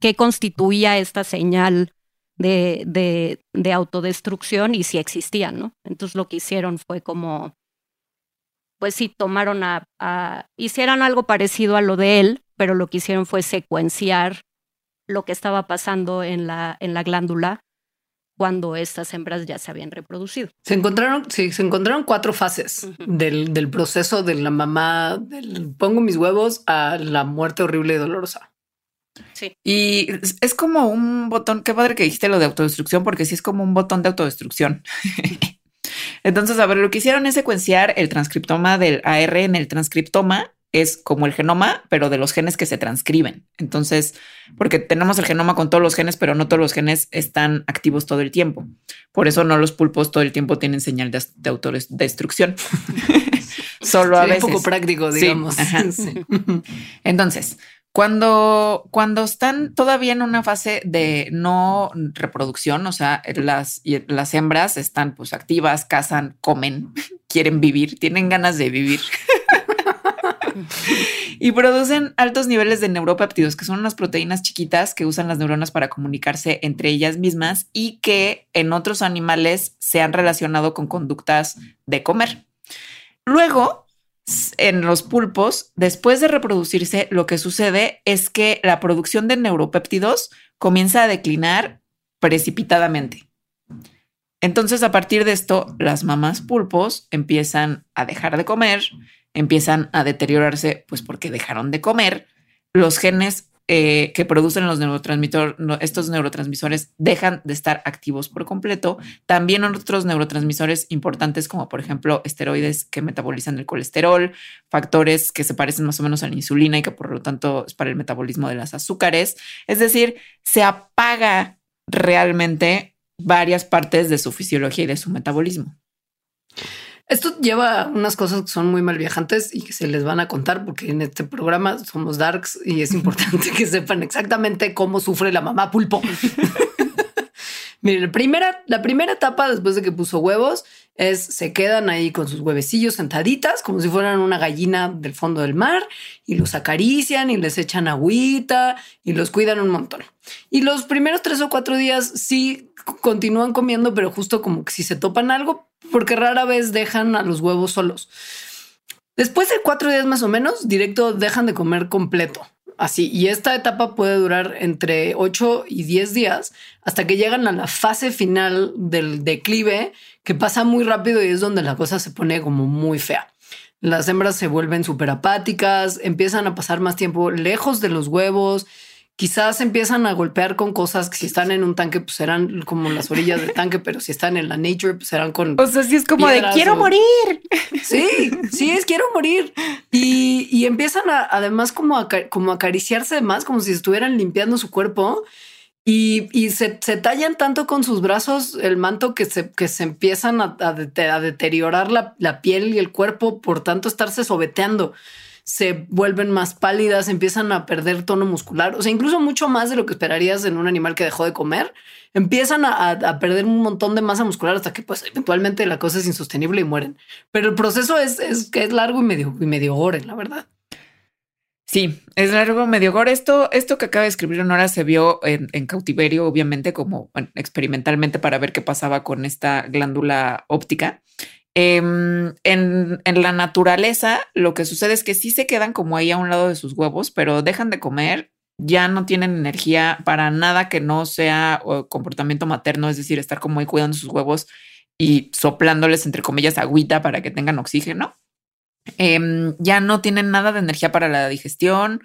qué constituía esta señal de, de, de, autodestrucción y si existía, ¿no? Entonces lo que hicieron fue como pues sí tomaron a, hicieron algo parecido a lo de él, pero lo que hicieron fue secuenciar lo que estaba pasando en la, en la glándula cuando estas hembras ya se habían reproducido. Se encontraron, sí, se encontraron cuatro fases del, del, proceso de la mamá, del pongo mis huevos a la muerte horrible y dolorosa. Sí. Y es como un botón, qué padre que dijiste lo de autodestrucción, porque sí es como un botón de autodestrucción. Entonces, a ver, lo que hicieron es secuenciar el transcriptoma del AR en el transcriptoma es como el genoma, pero de los genes que se transcriben. Entonces, porque tenemos el genoma con todos los genes, pero no todos los genes están activos todo el tiempo. Por eso no los pulpos todo el tiempo tienen señal de, de autodestrucción. Solo a veces. Un poco práctico, digamos. Entonces, cuando, cuando están todavía en una fase de no reproducción, o sea, las, las hembras están pues activas, cazan, comen, quieren vivir, tienen ganas de vivir. Y producen altos niveles de neuropéptidos, que son unas proteínas chiquitas que usan las neuronas para comunicarse entre ellas mismas y que en otros animales se han relacionado con conductas de comer. Luego, en los pulpos, después de reproducirse, lo que sucede es que la producción de neuropéptidos comienza a declinar precipitadamente. Entonces, a partir de esto, las mamás pulpos empiezan a dejar de comer, empiezan a deteriorarse, pues porque dejaron de comer. Los genes eh, que producen los neurotransmisores, estos neurotransmisores dejan de estar activos por completo. También otros neurotransmisores importantes como por ejemplo esteroides que metabolizan el colesterol, factores que se parecen más o menos a la insulina y que por lo tanto es para el metabolismo de las azúcares. Es decir, se apaga realmente varias partes de su fisiología y de su metabolismo. Esto lleva unas cosas que son muy mal viajantes y que se les van a contar porque en este programa somos darks y es importante que sepan exactamente cómo sufre la mamá pulpo. Miren, la primera, la primera etapa después de que puso huevos es se quedan ahí con sus huevecillos sentaditas como si fueran una gallina del fondo del mar y los acarician y les echan agüita y los cuidan un montón. Y los primeros tres o cuatro días sí continúan comiendo, pero justo como que si se topan algo, porque rara vez dejan a los huevos solos. Después de cuatro días más o menos, directo dejan de comer completo. Así, y esta etapa puede durar entre 8 y 10 días hasta que llegan a la fase final del declive, que pasa muy rápido y es donde la cosa se pone como muy fea. Las hembras se vuelven súper apáticas, empiezan a pasar más tiempo lejos de los huevos, quizás empiezan a golpear con cosas que si están en un tanque, pues serán como las orillas del tanque, pero si están en la nature, pues serán con. O sea, sí es como de quiero morir. Sí, sí es quiero morir. Y, y empiezan a, además como a, como acariciarse más, como si estuvieran limpiando su cuerpo. Y, y se, se, tallan tanto con sus brazos el manto que se, que se empiezan a, a, a deteriorar la, la, piel y el cuerpo por tanto estarse sobeteando se vuelven más pálidas, empiezan a perder tono muscular, o sea, incluso mucho más de lo que esperarías en un animal que dejó de comer, empiezan a, a perder un montón de masa muscular hasta que pues eventualmente la cosa es insostenible y mueren. Pero el proceso es, es, es largo y medio, y medio gore, la verdad. Sí, es largo, medio gore. Esto, esto que acaba de escribir Honora se vio en, cautiverio, obviamente, como experimentalmente para ver qué pasaba con esta glándula óptica. Eh, en, en, la naturaleza, lo que sucede es que sí se quedan como ahí a un lado de sus huevos, pero dejan de comer, ya no tienen energía para nada que no sea comportamiento materno, es decir, estar como ahí cuidando sus huevos y soplándoles, entre comillas, agüita para que tengan oxígeno. Eh, ya no tienen nada de energía para la digestión,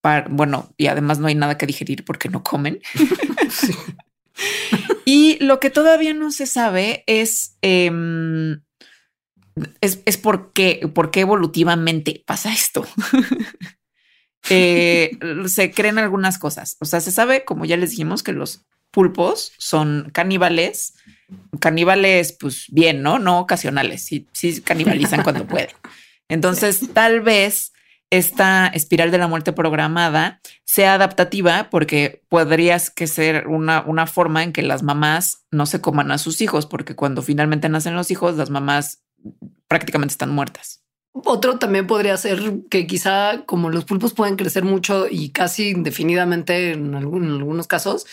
para, bueno, y además no hay nada que digerir porque no comen. sí. y lo que todavía no se sabe es... Eh, es, es por, qué, por qué evolutivamente pasa esto. eh, se creen algunas cosas. O sea, se sabe, como ya les dijimos, que los pulpos son caníbales, caníbales, pues bien, ¿no? No ocasionales, sí, sí canibalizan cuando pueden. Entonces, tal vez esta espiral de la muerte programada sea adaptativa porque podrías que ser una, una forma en que las mamás no se coman a sus hijos, porque cuando finalmente nacen los hijos, las mamás prácticamente están muertas. Otro también podría ser que quizá como los pulpos pueden crecer mucho y casi indefinidamente en, algunos casos,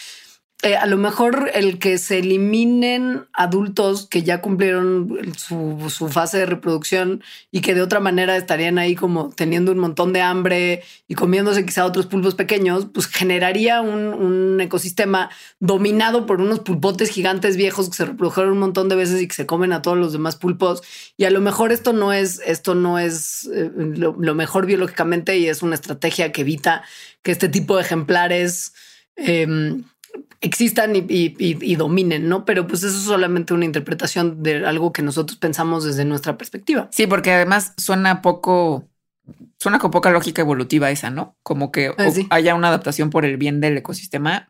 eh, a lo mejor el que se eliminen adultos que ya cumplieron su, fase de reproducción y que de otra manera estarían ahí como teniendo un montón de hambre y comiéndose quizá otros pulpos pequeños, pues generaría un, ecosistema dominado por unos pulpotes gigantes viejos que se reprodujeron un montón de veces y que se comen a todos los demás pulpos. Y a lo mejor esto no es, esto no es eh, lo, mejor biológicamente y es una estrategia que evita que este tipo de ejemplares eh, existan y, y, y, dominen, ¿no? Pero pues eso es solamente una interpretación de algo que nosotros pensamos desde nuestra perspectiva. Sí, porque además suena poco, suena con poca lógica evolutiva esa, ¿no? Como que ah, sí. haya una adaptación por el bien del ecosistema.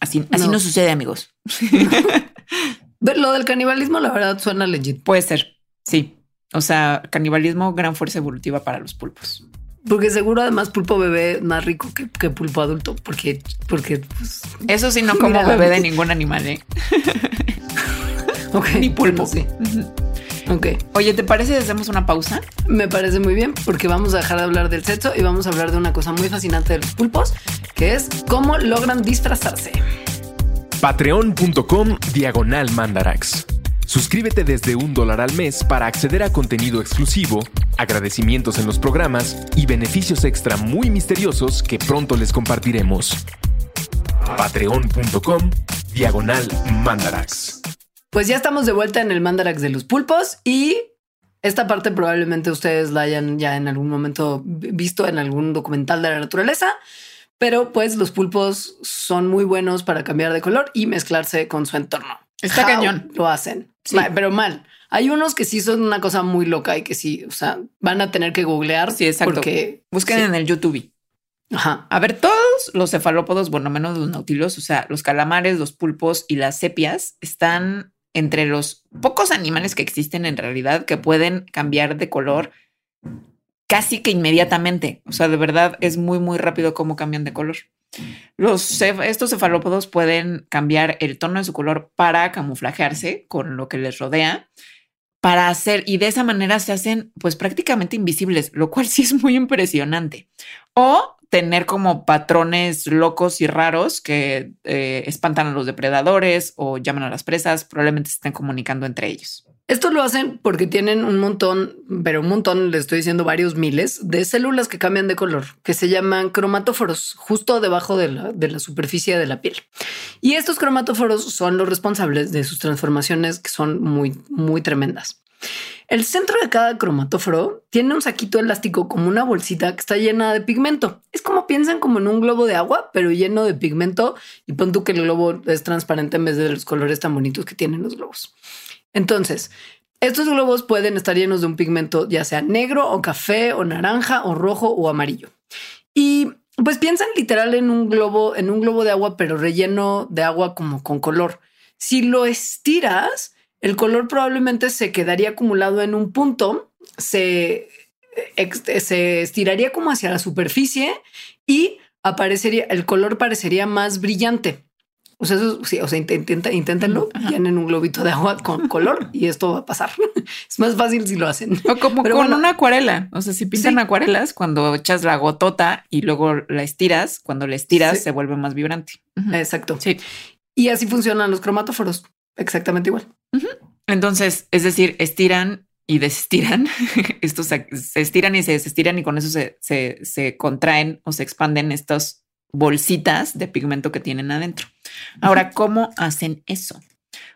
Así, así no. no sucede, amigos. Lo del canibalismo, la verdad, suena legit. Puede ser, sí. O sea, canibalismo, gran fuerza evolutiva para los pulpos. Porque seguro además pulpo bebé más rico que, que pulpo adulto, porque, porque pues, eso sí no como bebé de ningún animal, ¿eh? okay, Ni pulpo. Bueno, sí. Ok. Oye, ¿te parece si hacemos una pausa? Me parece muy bien, porque vamos a dejar de hablar del sexo y vamos a hablar de una cosa muy fascinante de los pulpos, que es cómo logran disfrazarse. Patreon.com diagonal mandarax. Suscríbete desde un dólar al mes para acceder a contenido exclusivo, agradecimientos en los programas y beneficios extra muy misteriosos que pronto les compartiremos. Patreon.com Diagonal Mandarax. Pues ya estamos de vuelta en el Mandarax de los pulpos y esta parte probablemente ustedes la hayan ya en algún momento visto en algún documental de la naturaleza. Pero pues los pulpos son muy buenos para cambiar de color y mezclarse con su entorno. Está cañón. Lo hacen, Sí. Pero mal. Hay unos que sí son una cosa muy loca y que sí, o sea, van a tener que googlear. Sí, exacto. Porque Busquen sí. en el YouTube. Ajá. A ver, todos los cefalópodos, bueno, menos los nautilos, o sea, los calamares, los pulpos y las sepias están entre los pocos animales que existen en realidad que pueden cambiar de color casi que inmediatamente. O sea, de verdad es muy, muy rápido cómo cambian de color. Los estos cefalópodos pueden cambiar el tono de su color para camuflajearse con lo que les rodea, para hacer, y de esa manera se hacen pues prácticamente invisibles, lo cual sí es muy impresionante. O tener como patrones locos y raros que eh, espantan a los depredadores o llaman a las presas, probablemente se estén comunicando entre ellos. Esto lo hacen porque tienen un montón, pero un montón, le estoy diciendo varios miles de células que cambian de color, que se llaman cromatóforos, justo debajo de la, superficie de la piel. Y estos cromatóforos son los responsables de sus transformaciones que son muy, muy tremendas. El centro de cada cromatóforo tiene un saquito elástico como una bolsita que está llena de pigmento. Es como piensan como en un globo de agua, pero lleno de pigmento y pon tú que el globo es transparente en vez de los colores tan bonitos que tienen los globos. Entonces, estos globos pueden estar llenos de un pigmento ya sea negro o café o naranja o rojo o amarillo. Y pues piensan literal en un globo, en un globo de agua, pero relleno de agua como con color. Si lo estiras, el color probablemente se quedaría acumulado en un punto, se, se estiraría como hacia la superficie y aparecería, el color parecería más brillante. O sea, eso sí, o sea, intenta, inténtenlo, llenen un globito de agua con color y esto va a pasar. es más fácil si lo hacen. O como con una acuarela. O sea, si pintan acuarelas, cuando echas la gotota y luego la estiras, cuando la estiras se vuelve más vibrante. Exacto. Sí. Y así funcionan los cromatóforos. Exactamente igual. Entonces, es decir, estiran y desestiran. Estos se, estiran y se desestiran y con eso se, se, se contraen o se expanden estos bolsitas de pigmento que tienen adentro. Ahora, ¿cómo hacen eso?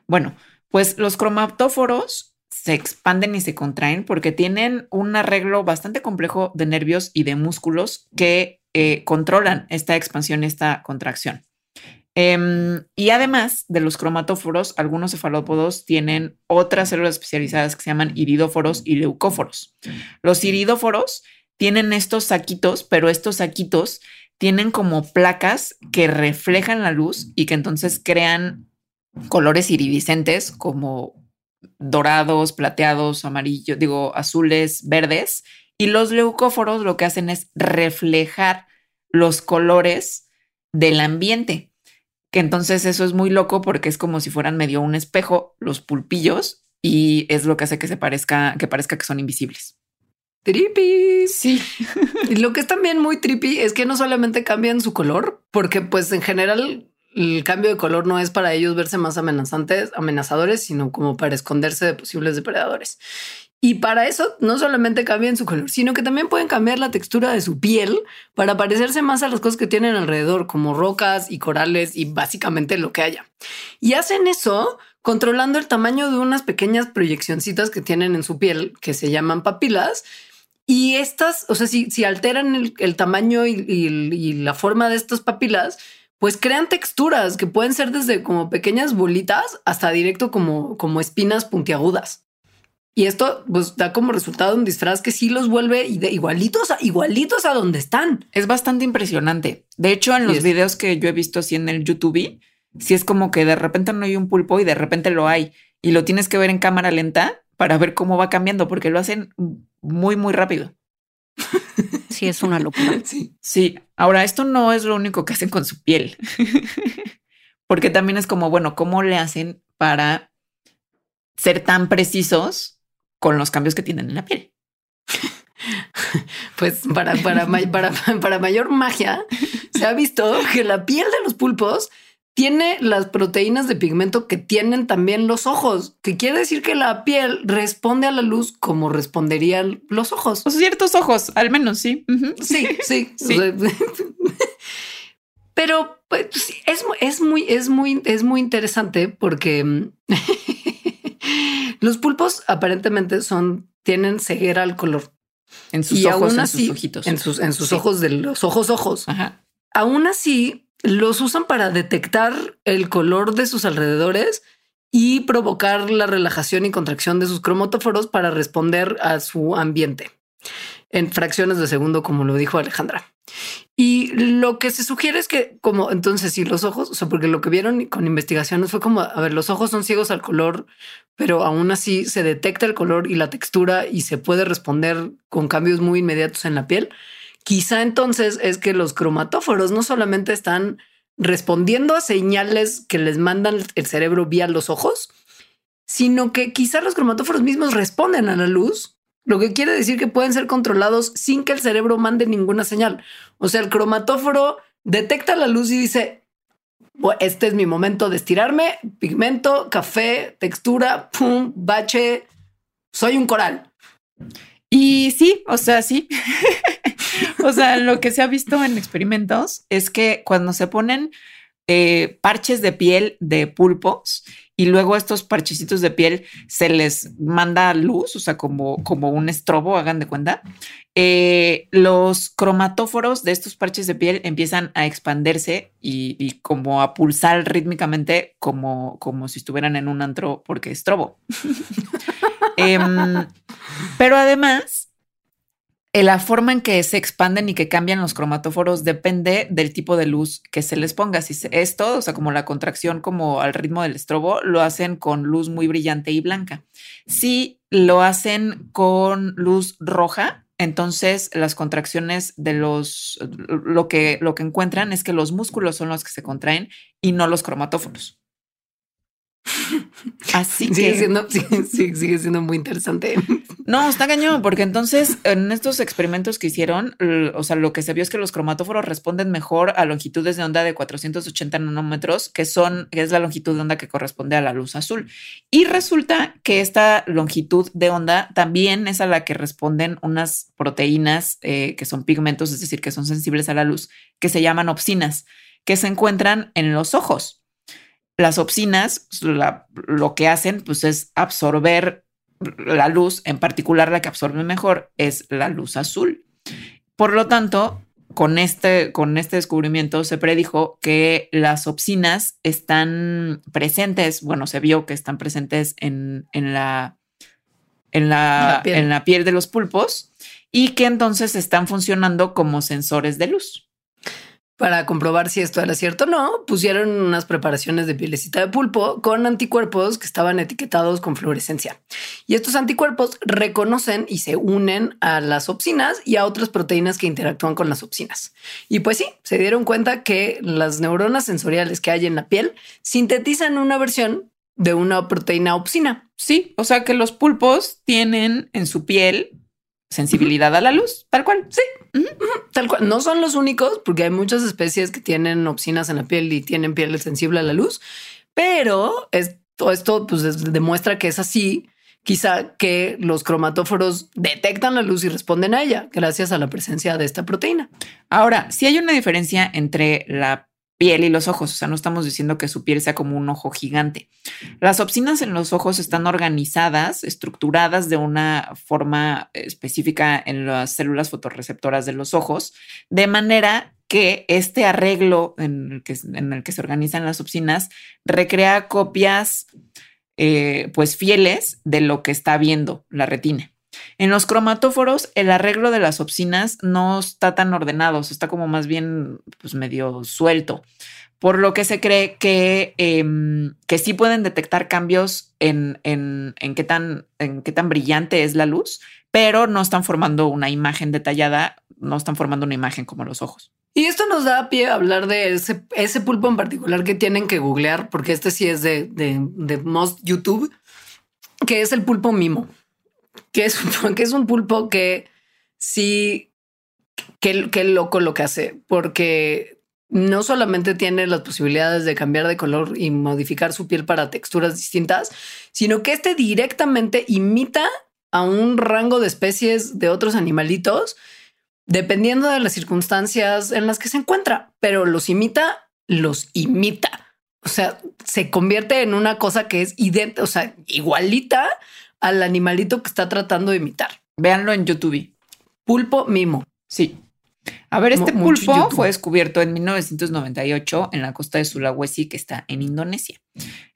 Bueno, pues los cromatóforos se expanden y se contraen porque tienen un arreglo bastante complejo de nervios y de músculos que eh, controlan esta expansión, esta contracción. Em, y además de los cromatóforos, algunos cefalópodos tienen otras células especializadas que se llaman iridóforos y leucóforos. Los iridóforos tienen estos saquitos, pero estos saquitos tienen como placas que reflejan la luz y que entonces crean colores iridiscentes como dorados, plateados, amarillos, digo, azules, verdes. Y los leucóforos lo que hacen es reflejar los colores del ambiente. Que entonces eso es muy loco porque es como si fueran medio un espejo, los pulpillos, y es lo que hace que se parezca, que parezca que son invisibles. Trippy. Sí. y lo que es también muy trippy es que no solamente cambian su color, porque pues en general el cambio de color no es para ellos verse más amenazantes, amenazadores, sino como para esconderse de posibles depredadores. Y para eso no solamente cambian su color, sino que también pueden cambiar la textura de su piel para parecerse más a las cosas que tienen alrededor, como rocas y corales y básicamente lo que haya. Y hacen eso controlando el tamaño de unas pequeñas proyeccioncitas que tienen en su piel, que se llaman papilas, y estas, o sea, si, si alteran el, tamaño y, la forma de estas papilas, pues crean texturas que pueden ser desde como pequeñas bolitas hasta directo como, como espinas puntiagudas. Y esto pues da como resultado un disfraz que sí los vuelve igualitos a, igualitos a donde están. Es bastante impresionante. De hecho, en los videos que yo he visto así en el YouTube, sí es como que de repente no hay un pulpo y de repente lo hay y lo tienes que ver en cámara lenta para ver cómo va cambiando, porque lo hacen muy, muy rápido. Sí, es una locura. Sí. Sí. Ahora, esto no es lo único que hacen con su piel, porque también es como, bueno, ¿cómo le hacen para ser tan precisos con los cambios que tienen en la piel? Pues para, para, para, para mayor magia, se ha visto que la piel de los pulpos tiene las proteínas de pigmento que tienen también los ojos, que quiere decir que la piel responde a la luz como responderían los ojos. O ciertos ojos, al menos, sí. Sí, sí, sí. pero pues, es, es, muy, es, muy, es muy interesante porque mm, los pulpos aparentemente son, tienen ceguera al color. En sus ojos, en sus ojitos. En sus, en sus ojos de los ojos, ojos. Ajá. Aún así, los usan para detectar el color de sus alrededores y provocar la relajación y contracción de sus cromatóforos para responder a su ambiente en fracciones de segundo, como lo dijo Alejandra. Y lo que se sugiere es que, como entonces, si los ojos, o sea, porque lo que vieron con investigaciones fue como, a ver, los ojos son ciegos al color, pero aún así se detecta el color y la textura y se puede responder con cambios muy inmediatos en la piel. Quizá entonces es que los cromatóforos no solamente están respondiendo a señales que les mandan el cerebro vía los ojos, sino que quizá los cromatóforos mismos responden a la luz, lo que quiere decir que pueden ser controlados sin que el cerebro mande ninguna señal. O sea, el cromatóforo detecta la luz y dice, este es mi momento de estirarme, pigmento, café, textura, pum, bache, soy un coral. Y sí, o sea, sí. o sea, lo que se ha visto en experimentos es que cuando se ponen eh, parches de piel de pulpos y luego estos parchecitos de piel se les manda luz, o sea, como, como un estrobo, hagan de cuenta. Eh, los cromatóforos de estos parches de piel empiezan a expandirse y, como a pulsar rítmicamente como, como si estuvieran en un antro porque estrobo. Em, pero además eh, la forma en que se expanden y que cambian los cromatóforos depende del tipo de luz que se les ponga. Si esto, o sea, como la contracción, como al ritmo del estrobo, lo hacen con luz muy brillante y blanca. Si lo hacen con luz roja, entonces las contracciones de los, lo que, lo que encuentran es que los músculos son los que se contraen y no los cromatóforos. Así sigue que siendo, sigue, sigue, siendo muy interesante. No, está cañón, porque entonces en estos experimentos que hicieron, o sea, lo que se vio es que los cromatóforos responden mejor a longitudes de onda de 480 nanómetros, que son, que es la longitud de onda que corresponde a la luz azul. Y resulta que esta longitud de onda también es a la que responden unas proteínas eh, que son pigmentos, es decir, que son sensibles a la luz, que se llaman opsinas, que se encuentran en los ojos las opsinas lo que hacen pues es absorber la luz, en particular la que absorbe mejor es la luz azul. Por lo tanto, con este, con este descubrimiento se predijo que las opsinas están presentes, bueno, se vio que están presentes en, en la, en, la, en la piel de los pulpos y que entonces están funcionando como sensores de luz. Para comprobar si esto era cierto o no, pusieron unas preparaciones de pielecita de pulpo con anticuerpos que estaban etiquetados con fluorescencia. Y estos anticuerpos reconocen y se unen a las opsinas y a otras proteínas que interactúan con las opsinas. Y pues sí, se dieron cuenta que las neuronas sensoriales que hay en la piel sintetizan una versión de una proteína opsina. Sí, o sea que los pulpos tienen en su piel sensibilidad a la luz, tal cual. Sí, tal cual. No son los únicos, porque hay muchas especies que tienen opsinas en la piel y tienen piel sensible a la luz, pero esto, esto pues, demuestra que es así. Quizá que los cromatóforos detectan la luz y responden a ella gracias a la presencia de esta proteína. Ahora, si hay una diferencia entre la piel y los ojos. O sea, no estamos diciendo que su piel sea como un ojo gigante. Las opsinas en los ojos están organizadas, estructuradas de una forma específica en las células fotorreceptoras de los ojos, de manera que este arreglo en el que, se organizan las opsinas recrea copias eh, pues fieles de lo que está viendo la retina. En los cromatóforos, el arreglo de las opsinas no está tan ordenado, está como más bien pues medio suelto, por lo que se cree que, em, que sí pueden detectar cambios en, en, en, qué tan, en qué tan brillante es la luz, pero no están formando una imagen detallada, no están formando una imagen como los ojos. Y esto nos da pie a hablar de ese, ese pulpo en particular que tienen que googlear, porque este sí es de, de, de Most YouTube, que es el pulpo mimo que es, que es un pulpo que sí, que, que loco lo que hace, porque no solamente tiene las posibilidades de cambiar de color y modificar su piel para texturas distintas, sino que este directamente imita a un rango de especies de otros animalitos, dependiendo de las circunstancias en las que se encuentra, pero los imita, los imita. O sea, se convierte en una cosa que es idéntica, o sea, igualita al animalito que está tratando de imitar. Véanlo en YouTube. Pulpo mimo. Sí. A ver, este pulpo fue descubierto en 1998 en la costa de Sulawesi, que está en Indonesia.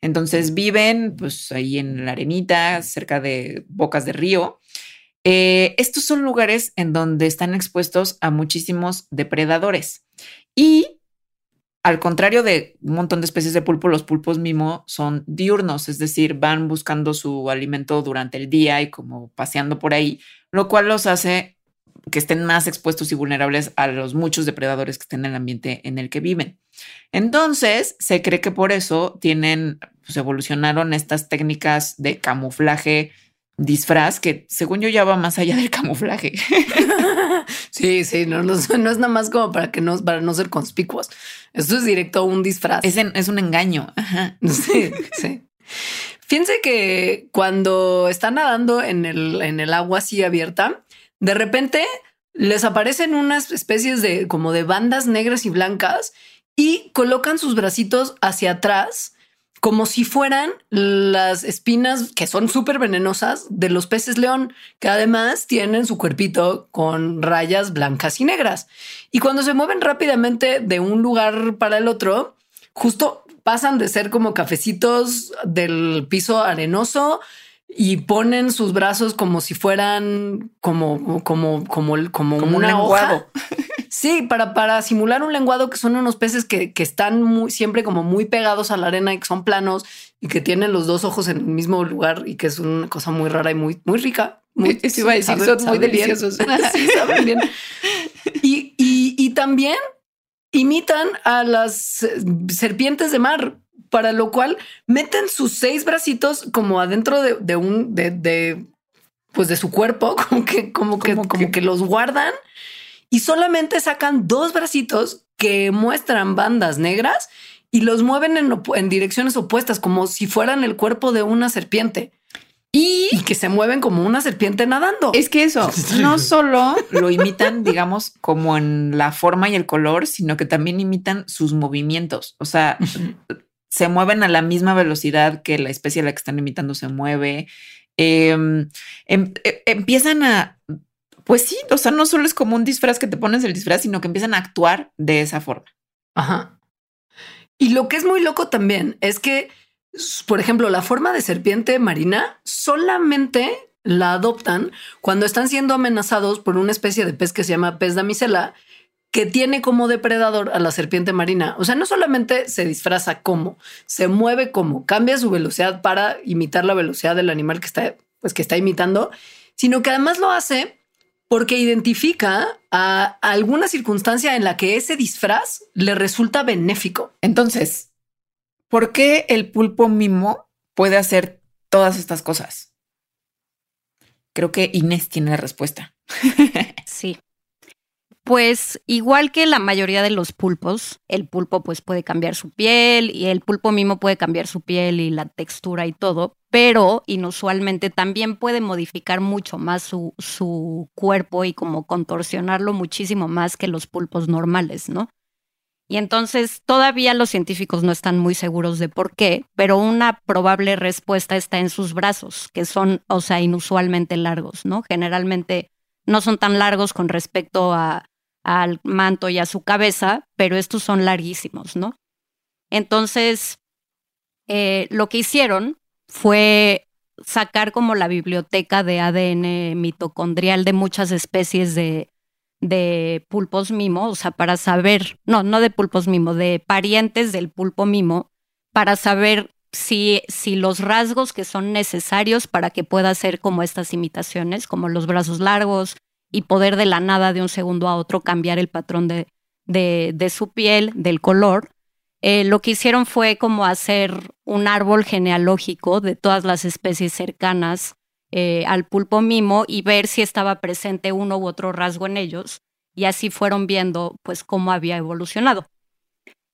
Entonces viven pues ahí en la arenita, cerca de bocas de río. Eh, estos son lugares en donde están expuestos a muchísimos depredadores. Y al contrario de un montón de especies de pulpo, los pulpos mimo son diurnos, es decir, van buscando su alimento durante el día y como paseando por ahí, lo cual los hace que estén más expuestos y vulnerables a los muchos depredadores que estén en el ambiente en el que viven. Entonces, se cree que por eso tienen, pues evolucionaron estas técnicas de camuflaje disfraz que según yo ya va más allá del camuflaje. sí, sí, no, no, es nada más como para que no, para no ser conspicuos. Esto es directo a un disfraz. Es, es un engaño. Sí, sí. Fíjense que cuando están nadando en el, en el agua así abierta, de repente les aparecen unas especies de como de bandas negras y blancas y colocan sus bracitos hacia atrás como si fueran las espinas que son súper venenosas de los peces león, que además tienen su cuerpito con rayas blancas y negras. Y cuando se mueven rápidamente de un lugar para el otro, justo pasan de ser como cafecitos del piso arenoso y ponen sus brazos como si fueran como como como como, un lenguado. Sí, para, para simular un lenguado que son unos peces que, están muy, siempre como muy pegados a la arena y que son planos y que tienen los dos ojos en el mismo lugar y que es una cosa muy rara y muy, muy rica. Muy, iba a decir, son muy deliciosos. sí, saben bien. Y, y, y también imitan a las eh, serpientes de mar, para lo cual meten sus seis bracitos como adentro de, un de, de, pues de su cuerpo, como que, como que, como que los guardan y solamente sacan dos bracitos que muestran bandas negras y los mueven en, direcciones opuestas, como si fueran el cuerpo de una serpiente. Y, que se mueven como una serpiente nadando. Es que eso no solo lo imitan, digamos, como en la forma y el color, sino que también imitan sus movimientos. O sea, se mueven a la misma velocidad que la especie a la que están imitando se mueve. Em, em, e, empiezan a pues sí, o sea, no solo es como un disfraz que te pones el disfraz, sino que empiezan a actuar de esa forma. Ajá. Y lo que es muy loco también es que, por ejemplo, la forma de serpiente marina solamente la adoptan cuando están siendo amenazados por una especie de pez que se llama pez damisela, que tiene como depredador a la serpiente marina. O sea, no solamente se disfraza como, se mueve como, cambia su velocidad para imitar la velocidad del animal que está, pues, que está imitando, sino que además lo hace porque identifica a alguna circunstancia en la que ese disfraz le resulta benéfico. Entonces, ¿por qué el pulpo mimo puede hacer todas estas cosas? Creo que Inés tiene la respuesta. sí. Pues igual que la mayoría de los pulpos, el pulpo pues puede cambiar su piel y el pulpo mismo puede cambiar su piel y la textura y todo, pero inusualmente también puede modificar mucho más su, su cuerpo y como contorsionarlo muchísimo más que los pulpos normales, ¿no? Y entonces todavía los científicos no están muy seguros de por qué, pero una probable respuesta está en sus brazos, que son, o sea, inusualmente largos, ¿no? Generalmente no son tan largos con respecto a, al manto y a su cabeza, pero estos son larguísimos, ¿no? Entonces, eh, lo que hicieron fue sacar como la biblioteca de ADN mitocondrial de muchas especies de, de pulpos mimo, o sea, para saber, no, no de pulpos mimo, de parientes del pulpo mimo, para saber si, si los rasgos que son necesarios para que pueda hacer como estas imitaciones, como los brazos largos, y poder de la nada de un segundo a otro cambiar el patrón de, de, su piel, del color. Eh, lo que hicieron fue como hacer un árbol genealógico de todas las especies cercanas eh, al pulpo mimo y ver si estaba presente uno u otro rasgo en ellos. Y así fueron viendo pues cómo había evolucionado.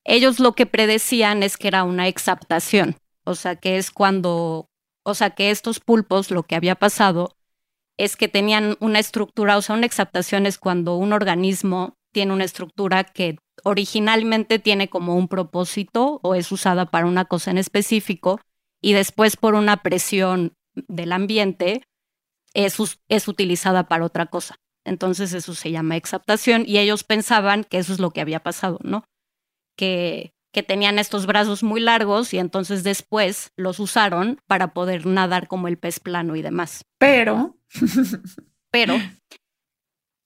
Ellos lo que predecían es que era una exaptación, o sea que es cuando, o sea que estos pulpos lo que había pasado es que tenían una estructura, o sea, una exaptación es cuando un organismo tiene una estructura que originalmente tiene como un propósito o es usada para una cosa en específico y después por una presión del ambiente es, es utilizada para otra cosa. Entonces eso se llama exaptación y ellos pensaban que eso es lo que había pasado, ¿no? Que, que tenían estos brazos muy largos y entonces después los usaron para poder nadar como el pez plano y demás. Pero pero,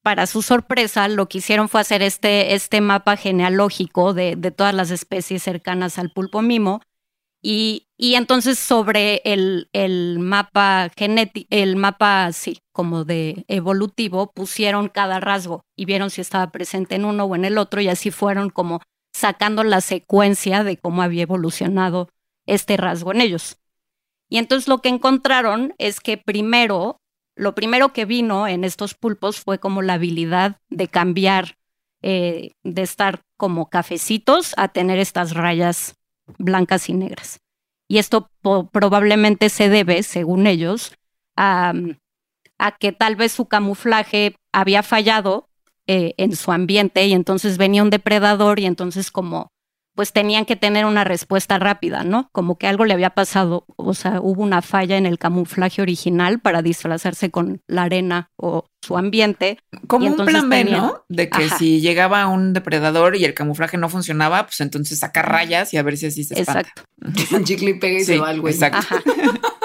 para su sorpresa, lo que hicieron fue hacer este, este mapa genealógico de, de todas las especies cercanas al pulpo mimo. Y, y entonces sobre el, el mapa genético, el mapa sí, como de evolutivo, pusieron cada rasgo y vieron si estaba presente en uno o en el otro y así fueron como sacando la secuencia de cómo había evolucionado este rasgo en ellos. Y entonces lo que encontraron es que primero lo primero que vino en estos pulpos fue como la habilidad de cambiar, eh, de estar como cafecitos a tener estas rayas blancas y negras. Y esto probablemente se debe, según ellos, a, que tal vez su camuflaje había fallado eh, en su ambiente y entonces venía un depredador y entonces como pues tenían que tener una respuesta rápida, ¿no? Como que algo le había pasado, o sea, hubo una falla en el camuflaje original para disfrazarse con la arena o su ambiente. Como un plan B, ¿no? De que si llegaba un depredador y el camuflaje no funcionaba, pues entonces sacar rayas y a ver si así se espanta. Exacto. Un chicle y pega y se va al güey. Exacto.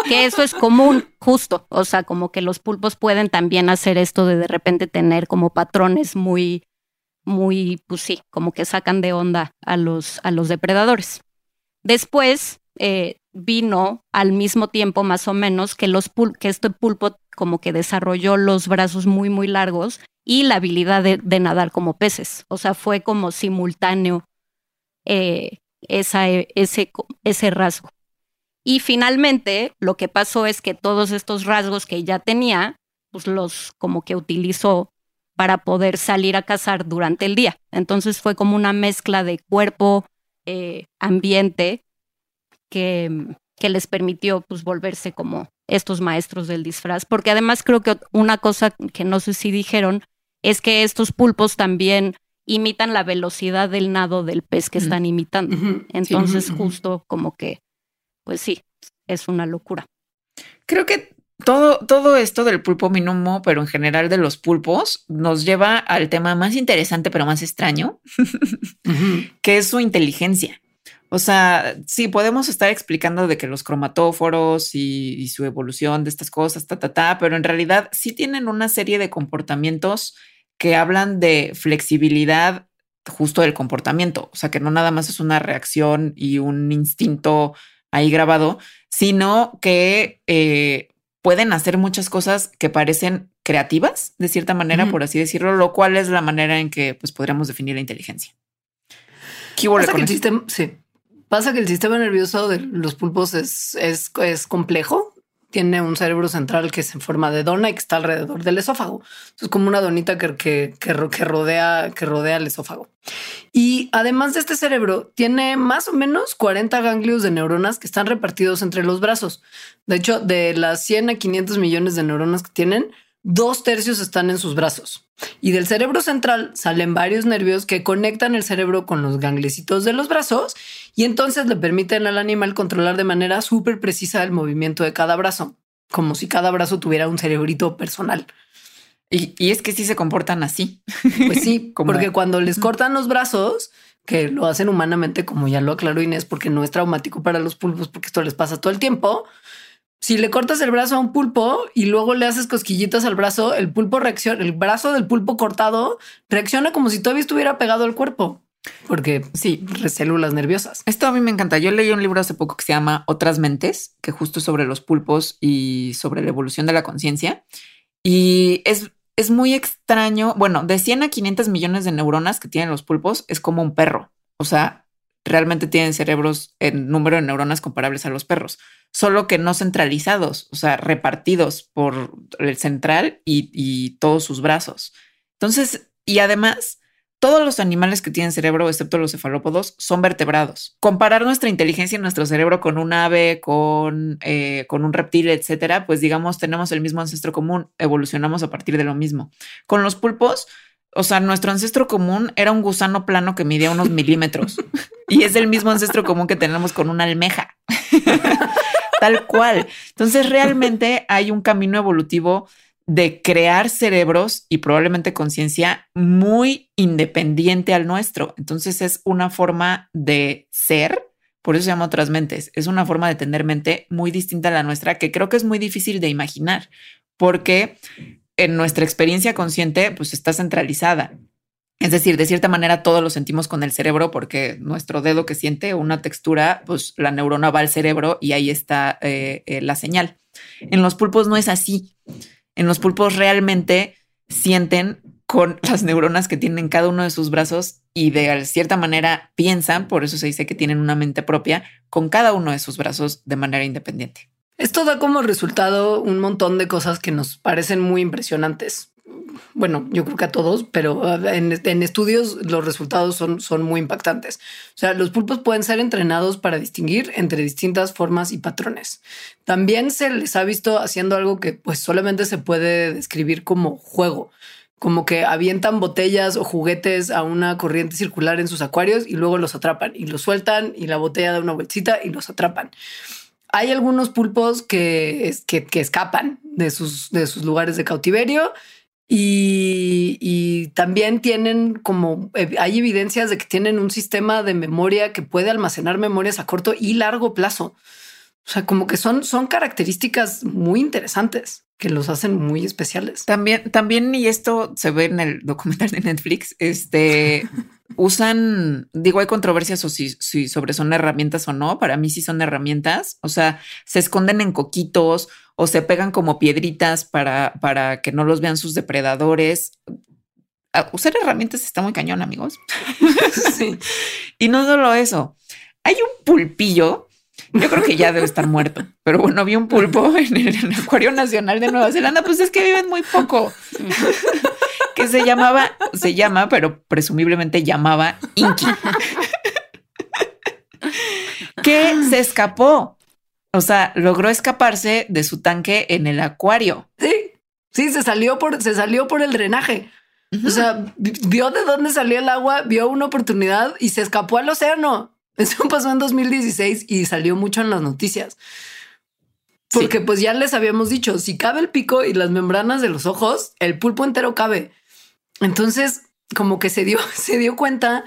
que eso es común, justo. O sea, como que los pulpos pueden también hacer esto de de repente tener como patrones muy muy, pues sí, como que sacan de onda a los, a los depredadores. Después eh, vino al mismo tiempo, más o menos, que, los que este pulpo como que desarrolló los brazos muy, muy largos y la habilidad de, nadar como peces. O sea, fue como simultáneo eh, esa, ese, ese rasgo. Y finalmente, lo que pasó es que todos estos rasgos que ya tenía, pues los como que utilizó para poder salir a cazar durante el día. Entonces fue como una mezcla de cuerpo, eh, ambiente, que, que, les permitió pues volverse como estos maestros del disfraz. Porque además creo que una cosa que no sé si dijeron es que estos pulpos también imitan la velocidad del nado del pez que están imitando. Entonces justo como que, pues sí, es una locura. Creo que todo, todo esto del pulpo minumo, pero en general de los pulpos, nos lleva al tema más interesante, pero más extraño, que es su inteligencia. O sea, sí, podemos estar explicando de que los cromatóforos y, su evolución de estas cosas, ta, ta, ta, pero en realidad sí tienen una serie de comportamientos que hablan de flexibilidad justo del comportamiento. O sea, que no nada más es una reacción y un instinto ahí grabado, sino que eh, pueden hacer muchas cosas que parecen creativas, de cierta manera, por así decirlo, lo cual es la manera en que pues, podríamos definir la inteligencia. ¿Qué Pasa que el sistema, sí. Pasa que el sistema nervioso de los pulpos es, es, es complejo tiene un cerebro central que es en forma de dona y que está alrededor del esófago. Es como una donita que, que, que, rodea, que rodea el esófago. Y además de este cerebro, tiene más o menos 40 ganglios de neuronas que están repartidos entre los brazos. De hecho, de las 100 a 500 millones de neuronas que tienen, dos tercios están en sus brazos. Y del cerebro central salen varios nervios que conectan el cerebro con los ganglicitos de los brazos y entonces le permiten al animal controlar de manera súper precisa el movimiento de cada brazo, como si cada brazo tuviera un cerebrito personal. Y, es que sí se comportan así. Pues sí, porque cuando les cortan los brazos, que lo hacen humanamente, como ya lo aclaró Inés, porque no es traumático para los pulpos, porque esto les pasa todo el tiempo, si le cortas el brazo a un pulpo y luego le haces cosquillitas al brazo, el pulpo reacciona, el brazo del pulpo cortado reacciona como si todavía estuviera pegado al cuerpo. Porque sí, células nerviosas. Esto a mí me encanta. Yo leí un libro hace poco que se llama Otras mentes, que justo sobre los pulpos y sobre la evolución de la conciencia. Y es, es muy extraño. Bueno, de 100 a 500 millones de neuronas que tienen los pulpos es como un perro. O sea, realmente tienen cerebros en número de neuronas comparables a los perros, solo que no centralizados, o sea, repartidos por el central y, todos sus brazos. Entonces, y además, todos los animales que tienen cerebro, excepto los cefalópodos, son vertebrados. Comparar nuestra inteligencia en nuestro cerebro con un ave, con, eh, con un reptil, etcétera, pues digamos, tenemos el mismo ancestro común, evolucionamos a partir de lo mismo. Con los pulpos, o sea, nuestro ancestro común era un gusano plano que midía unos milímetros y es el mismo ancestro común que tenemos con una almeja. Tal cual. Entonces, realmente hay un camino evolutivo de crear cerebros y probablemente conciencia muy independiente al nuestro. Entonces, es una forma de ser. Por eso se llama otras mentes. Es una forma de tener mente muy distinta a la nuestra que creo que es muy difícil de imaginar porque en nuestra experiencia consciente, pues está centralizada. Es decir, de cierta manera todo lo sentimos con el cerebro porque nuestro dedo que siente una textura, pues la neurona va al cerebro y ahí está eh, eh, la señal. En los pulpos no es así. En los pulpos realmente sienten con las neuronas que tienen cada uno de sus brazos y de cierta manera piensan, por eso se dice que tienen una mente propia, con cada uno de sus brazos de manera independiente. Esto da como resultado un montón de cosas que nos parecen muy impresionantes. Bueno, yo creo que a todos, pero uh, en, estudios los resultados son, son muy impactantes. O sea, los pulpos pueden ser entrenados para distinguir entre distintas formas y patrones. También se les ha visto haciendo algo que pues solamente se puede describir como juego como que avientan botellas o juguetes a una corriente circular en sus acuarios y luego los atrapan y los sueltan y la botella da una vueltita y los atrapan. Hay algunos pulpos que, que, que escapan de sus, de sus lugares de cautiverio y, y, también tienen como hay evidencias de que tienen un sistema de memoria que puede almacenar memorias a corto y largo plazo. O sea, como que son, son características muy interesantes que los hacen muy especiales. También, también, y esto se ve en el documental de Netflix, este usan, digo, hay controversias o si, si, sobre son herramientas o no. Para mí sí son herramientas. O sea, se esconden en coquitos o se pegan como piedritas para, para que no los vean sus depredadores. Ah, usar herramientas está muy cañón, amigos. sí. Y no solo eso. Hay un pulpillo yo creo que ya debe estar muerto. Pero bueno, vi un pulpo en el, Acuario Nacional de Nueva Zelanda. Pues es que viven muy poco. que se llamaba, se llama, pero presumiblemente llamaba Inky. que se escapó. O sea, logró escaparse de su tanque en el acuario. Sí, sí, se salió por, se salió por el drenaje. O sea, vio de dónde salía el agua, vio una oportunidad y se escapó al océano. Eso pasó en 2016 y salió mucho en las noticias. Porque pues ya les habíamos dicho, si cabe el pico y las membranas de los ojos, el pulpo entero cabe. Entonces, como que se dio, se dio cuenta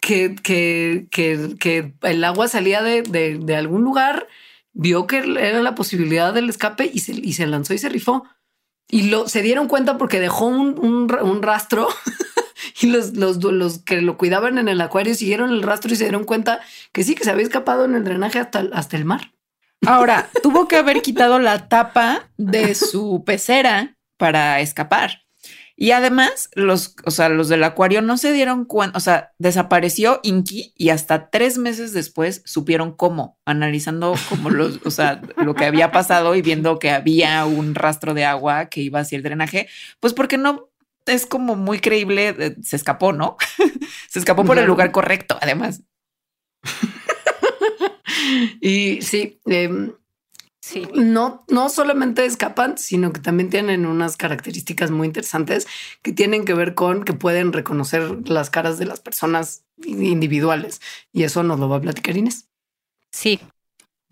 que, que, que, el agua salía de, de, algún lugar, vio que era la posibilidad del escape y se, y se lanzó y se rifó. Y lo, se dieron cuenta porque dejó un, un, un rastro y los, los, los, que lo cuidaban en el acuario siguieron el rastro y se dieron cuenta que sí, que se había escapado en el drenaje hasta, hasta el mar. Ahora, tuvo que haber quitado la tapa de su pecera para escapar. Y además, los, o sea, los del acuario no se dieron cuenta, o sea, desapareció Inky y hasta tres meses después supieron cómo, analizando como los, o sea, lo que había pasado y viendo que había un rastro de agua que iba hacia el drenaje, pues porque no es como muy creíble, eh, se escapó, ¿no? se escapó por el lugar correcto, además. y sí, em, sí, no, no solamente escapan, sino que también tienen unas características muy interesantes que tienen que ver con que pueden reconocer las caras de las personas individuales. Y eso nos lo va a platicar Inés. Sí,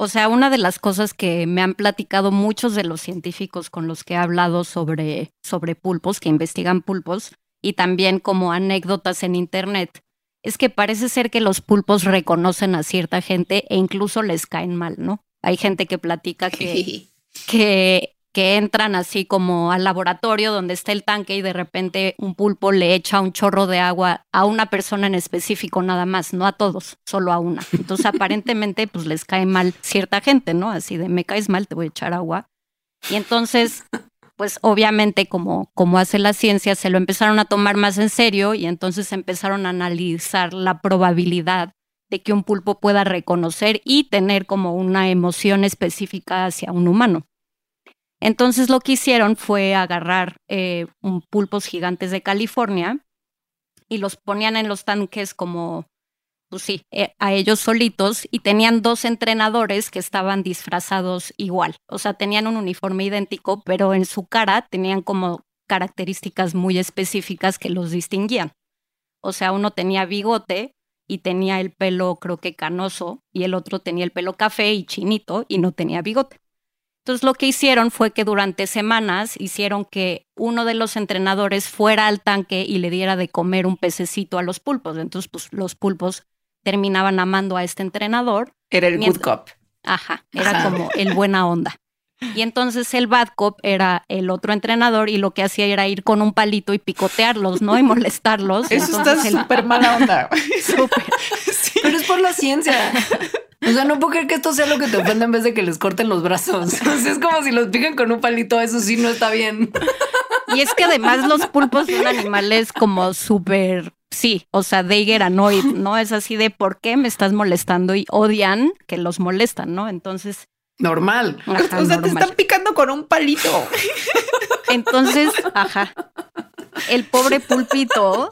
o sea, una de las cosas que me han platicado muchos de los científicos con los que he hablado sobre, sobre pulpos, que investigan pulpos, y también como anécdotas en Internet, es que parece ser que los pulpos reconocen a cierta gente e incluso les caen mal, ¿no? Hay gente que platica que, que que entran así como al laboratorio donde está el tanque y de repente un pulpo le echa un chorro de agua a una persona en específico nada más, no a todos, solo a una. Entonces aparentemente pues les cae mal cierta gente, ¿no? Así de me caes mal, te voy a echar agua. Y entonces pues obviamente como, como hace la ciencia, se lo empezaron a tomar más en serio y entonces empezaron a analizar la probabilidad de que un pulpo pueda reconocer y tener como una emoción específica hacia un humano. Entonces lo que hicieron fue agarrar eh, un pulpos gigantes de California y los ponían en los tanques como, pues sí, eh, a ellos solitos y tenían dos entrenadores que estaban disfrazados igual. O sea, tenían un uniforme idéntico, pero en su cara tenían como características muy específicas que los distinguían. O sea, uno tenía bigote y tenía el pelo creo que canoso y el otro tenía el pelo café y chinito y no tenía bigote. Entonces lo que hicieron fue que durante semanas hicieron que uno de los entrenadores fuera al tanque y le diera de comer un pececito a los pulpos. Entonces pues, los pulpos terminaban amando a este entrenador. Era el good cop. Ajá, era como el buena onda. Y entonces el bad cop era el otro entrenador y lo que hacía era ir con un palito y picotearlos, ¿no? Y molestarlos. Eso está súper mala onda. Súper. Pero es por la ciencia. O sea, no puedo creer que esto sea lo que te ofende en vez de que les corten los brazos. O sea, es como si los pican con un palito, eso sí no está bien. Y es que además los pulpos son animales como súper, sí, o sea, annoyed, ¿no? Es así de por qué me estás molestando y odian que los molestan, ¿no? Entonces... Normal. o sea, te están picando con un palito. Entonces, ajá. El pobre pulpito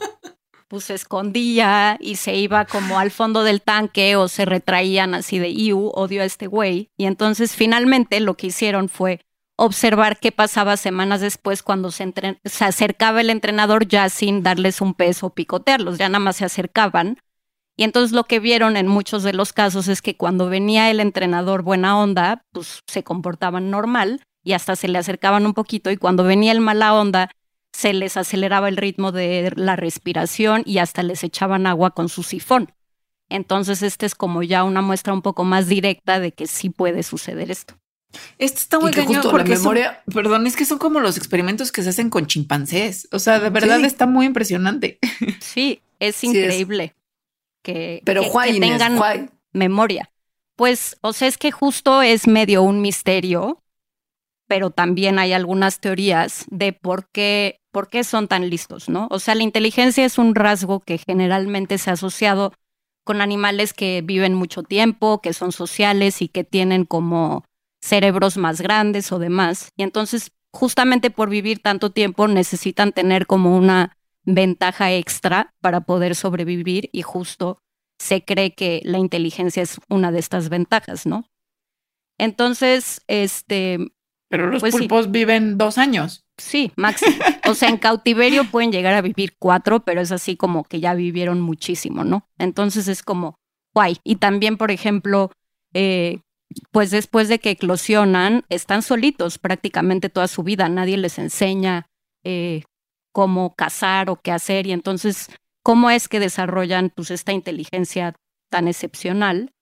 pues se escondía y se iba como al fondo del tanque o se retraían así de, iu, odio a este güey. Y entonces finalmente lo que hicieron fue observar qué pasaba semanas después cuando se, acercaba el entrenador ya sin darles un peso o picotearlos, ya nada más se acercaban. Y entonces lo que vieron en muchos de los casos es que cuando venía el entrenador buena onda, pues se comportaban normal y hasta se le acercaban un poquito y cuando venía el mala onda, se les aceleraba el ritmo de la respiración y hasta les echaban agua con su sifón. Entonces, este es como ya una muestra un poco más directa de que sí puede suceder esto. Esto está muy cañón porque la memoria... perdón, es que son como los experimentos que se hacen con chimpancés. O sea, de verdad está muy impresionante. Sí, es increíble que, Pero que, tengan memoria. Pues, o sea, es que justo es medio un misterio, pero también hay algunas teorías de por qué, por qué son tan listos, ¿no? O sea, la inteligencia es un rasgo que generalmente se ha asociado con animales que viven mucho tiempo, que son sociales y que tienen como cerebros más grandes o demás. Y entonces, justamente por vivir tanto tiempo, necesitan tener como una ventaja extra para poder sobrevivir y justo se cree que la inteligencia es una de estas ventajas, ¿no? Entonces, este... Pero los pues pulpos viven dos años. Sí, máximo. O sea, en cautiverio pueden llegar a vivir cuatro, pero es así como que ya vivieron muchísimo, ¿no? Entonces es como guay. Y también, por ejemplo, eh, pues después de que eclosionan, están solitos prácticamente toda su vida. Nadie les enseña eh, cómo cazar o qué hacer. Y entonces, ¿cómo es que desarrollan pues esta inteligencia tan excepcional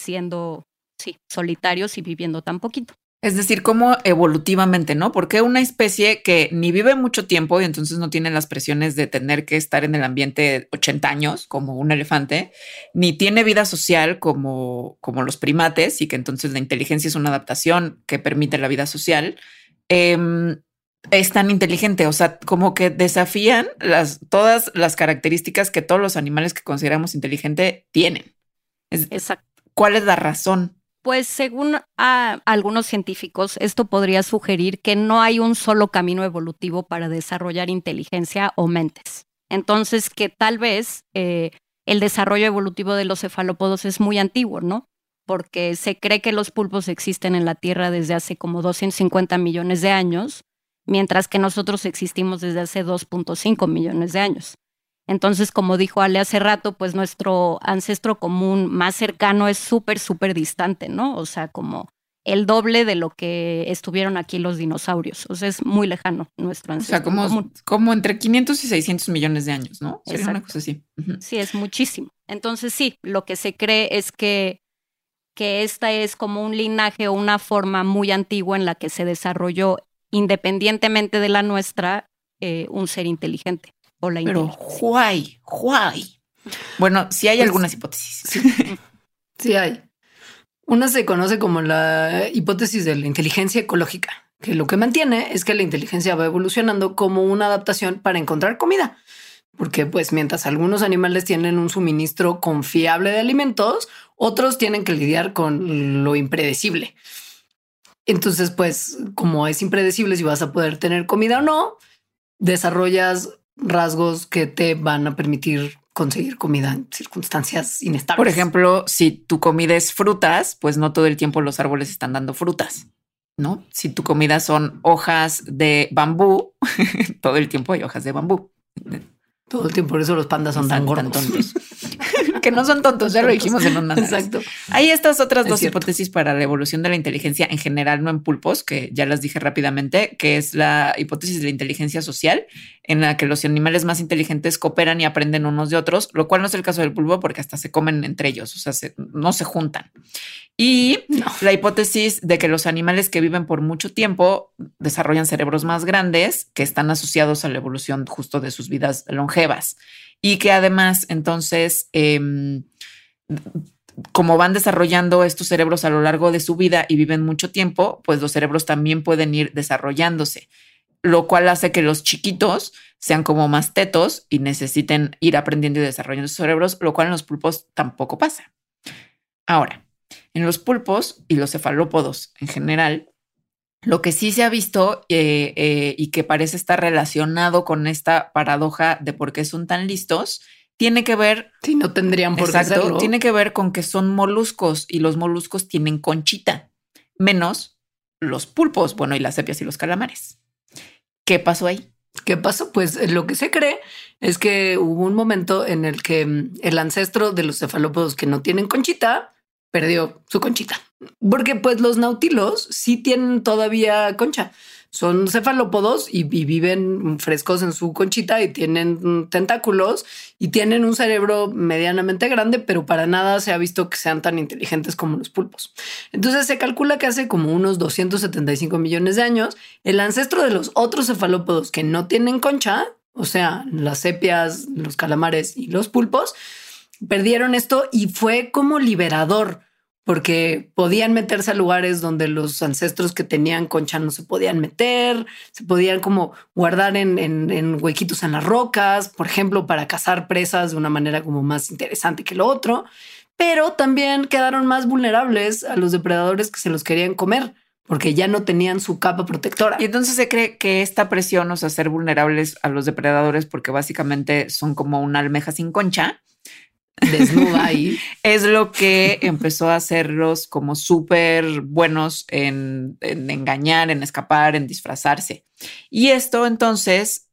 siendo, sí, solitarios y viviendo tan poquito? Es decir, como evolutivamente, ¿no? Porque una especie que ni vive mucho tiempo y entonces no tiene las presiones de tener que estar en el ambiente 80 años, como un elefante, ni tiene vida social como, como los primates y que entonces la inteligencia es una adaptación que permite la vida social, em, es tan inteligente, o sea, como que desafían las, todas las características que todos los animales que consideramos inteligente tienen. Exacto. ¿Cuál es la razón? Pues según algunos científicos, esto podría sugerir que no hay un solo camino evolutivo para desarrollar inteligencia o mentes. Entonces, que tal vez eh, el desarrollo evolutivo de los cefalópodos es muy antiguo, ¿no? Porque se cree que los pulpos existen en la Tierra desde hace como 250 millones de años, mientras que nosotros existimos desde hace 2.5 millones de años. Entonces, como dijo Ale hace rato, pues nuestro ancestro común más cercano es súper, súper distante, ¿no? O sea, como el doble de lo que estuvieron aquí los dinosaurios. O sea, es muy lejano nuestro ancestro. O sea, como, como entre 500 y 600 millones de años, ¿no? Sería una cosa así. Sí, es muchísimo. Entonces, sí, lo que se cree es que, que esta es como un linaje o una forma muy antigua en la que se desarrolló, independientemente de la nuestra, eh, un ser inteligente. Pero, why, why? Bueno, sí hay pues, algunas hipótesis. Sí, hay. Una se conoce como la hipótesis de la inteligencia ecológica, que lo que mantiene es que la inteligencia va evolucionando como una adaptación para encontrar comida. Porque pues mientras algunos animales tienen un suministro confiable de alimentos, otros tienen que lidiar con lo impredecible. Entonces, pues como es impredecible si vas a poder tener comida o no, desarrollas rasgos que te van a permitir conseguir comida en circunstancias inestables. Por ejemplo, si tu comida es frutas, pues no todo el tiempo los árboles están dando frutas, ¿no? Si tu comida son hojas de bambú, todo el tiempo hay hojas de bambú. Todo el tiempo, por eso los pandas son tan gordos. que no son tontos, ya lo dijimos en una. Exacto. Hay estas otras dos hipótesis para la evolución de la inteligencia en general, no en pulpos, que ya las dije rápidamente, que es la hipótesis de la inteligencia social, en la que los animales más inteligentes cooperan y aprenden unos de otros, lo cual no es el caso del pulpo porque hasta se comen entre ellos, o sea, no se juntan. Y la hipótesis de que los animales que viven por mucho tiempo desarrollan cerebros más grandes que están asociados a la evolución justo de sus vidas longevas y que además entonces, em, como van desarrollando estos cerebros a lo largo de su vida y viven mucho tiempo, pues los cerebros también pueden ir desarrollándose, lo cual hace que los chiquitos sean como más tetos y necesiten ir aprendiendo y desarrollando sus cerebros, lo cual en los pulpos tampoco pasa. Ahora, en los pulpos y los cefalópodos en general, lo que sí se ha visto eh, eh, y que parece estar relacionado con esta paradoja de por qué son tan listos, tiene que ver. Si no tendrían por exacto, qué Tiene que ver con que son moluscos y los moluscos tienen conchita, menos los pulpos, bueno, y las sepias y los calamares. ¿Qué pasó ahí? ¿Qué pasó? Pues eh, lo que se cree es que hubo un momento en el que mm, el ancestro de los cefalópodos que no tienen conchita perdió su conchita. Porque pues los nautilos sí tienen todavía concha son cefalópodos y, viven frescos en su conchita y tienen tentáculos y tienen un cerebro medianamente grande, pero para nada se ha visto que sean tan inteligentes como los pulpos. Entonces se calcula que hace como unos 275 millones de años, el ancestro de los otros cefalópodos que no tienen concha, o sea, las sepias, los calamares y los pulpos, perdieron esto y fue como liberador porque podían meterse a lugares donde los ancestros que tenían concha no se podían meter, se podían como guardar en, huequitos en las rocas, por ejemplo, para cazar presas de una manera como más interesante que lo otro, pero también quedaron más vulnerables a los depredadores que se los querían comer porque ya no tenían su capa protectora. Y entonces se cree que esta presión nos hace vulnerables a los depredadores porque básicamente son como una almeja sin concha desnuda ahí. es lo que empezó a hacerlos como súper buenos en, engañar, en escapar, en disfrazarse. Y esto entonces,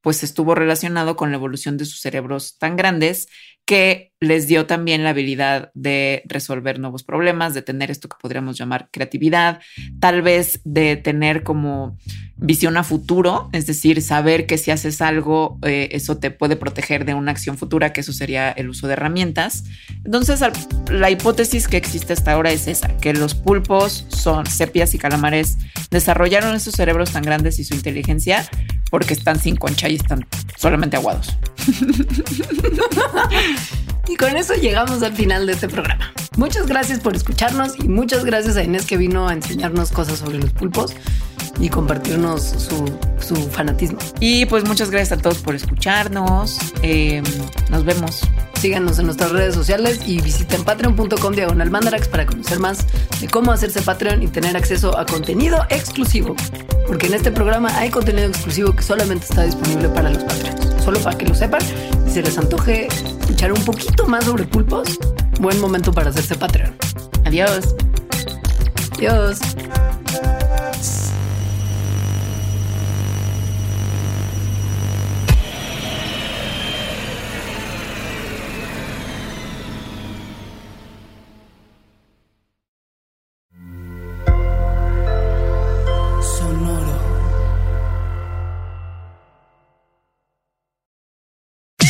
pues estuvo relacionado con la evolución de sus cerebros tan grandes que les dio también la habilidad de resolver nuevos problemas, de tener esto que podríamos llamar creatividad, tal vez de tener como visión a futuro, es decir, saber que si haces algo, eh, eso te puede proteger de una acción futura, que eso sería el uso de herramientas. Entonces, la hipótesis que existe hasta ahora es esa, que los pulpos son sepias y calamares, desarrollaron esos cerebros tan grandes y su inteligencia porque están sin concha y están solamente aguados. y con eso llegamos al final de este programa. Muchas gracias por escucharnos y muchas gracias a Inés que vino a enseñarnos cosas sobre los pulpos y compartirnos su, su fanatismo. Y pues muchas gracias a todos por escucharnos. Em, nos vemos. Síganos en nuestras redes sociales y visiten patreon.com diagonal mandarax para conocer más de cómo hacerse Patreon y tener acceso a contenido exclusivo. Porque en este programa hay contenido exclusivo que solamente está disponible para los Patreons. Solo para que lo sepan, si se les antoje escuchar un poquito más sobre pulpos, buen momento para hacerse Patreon. Adiós. Adiós.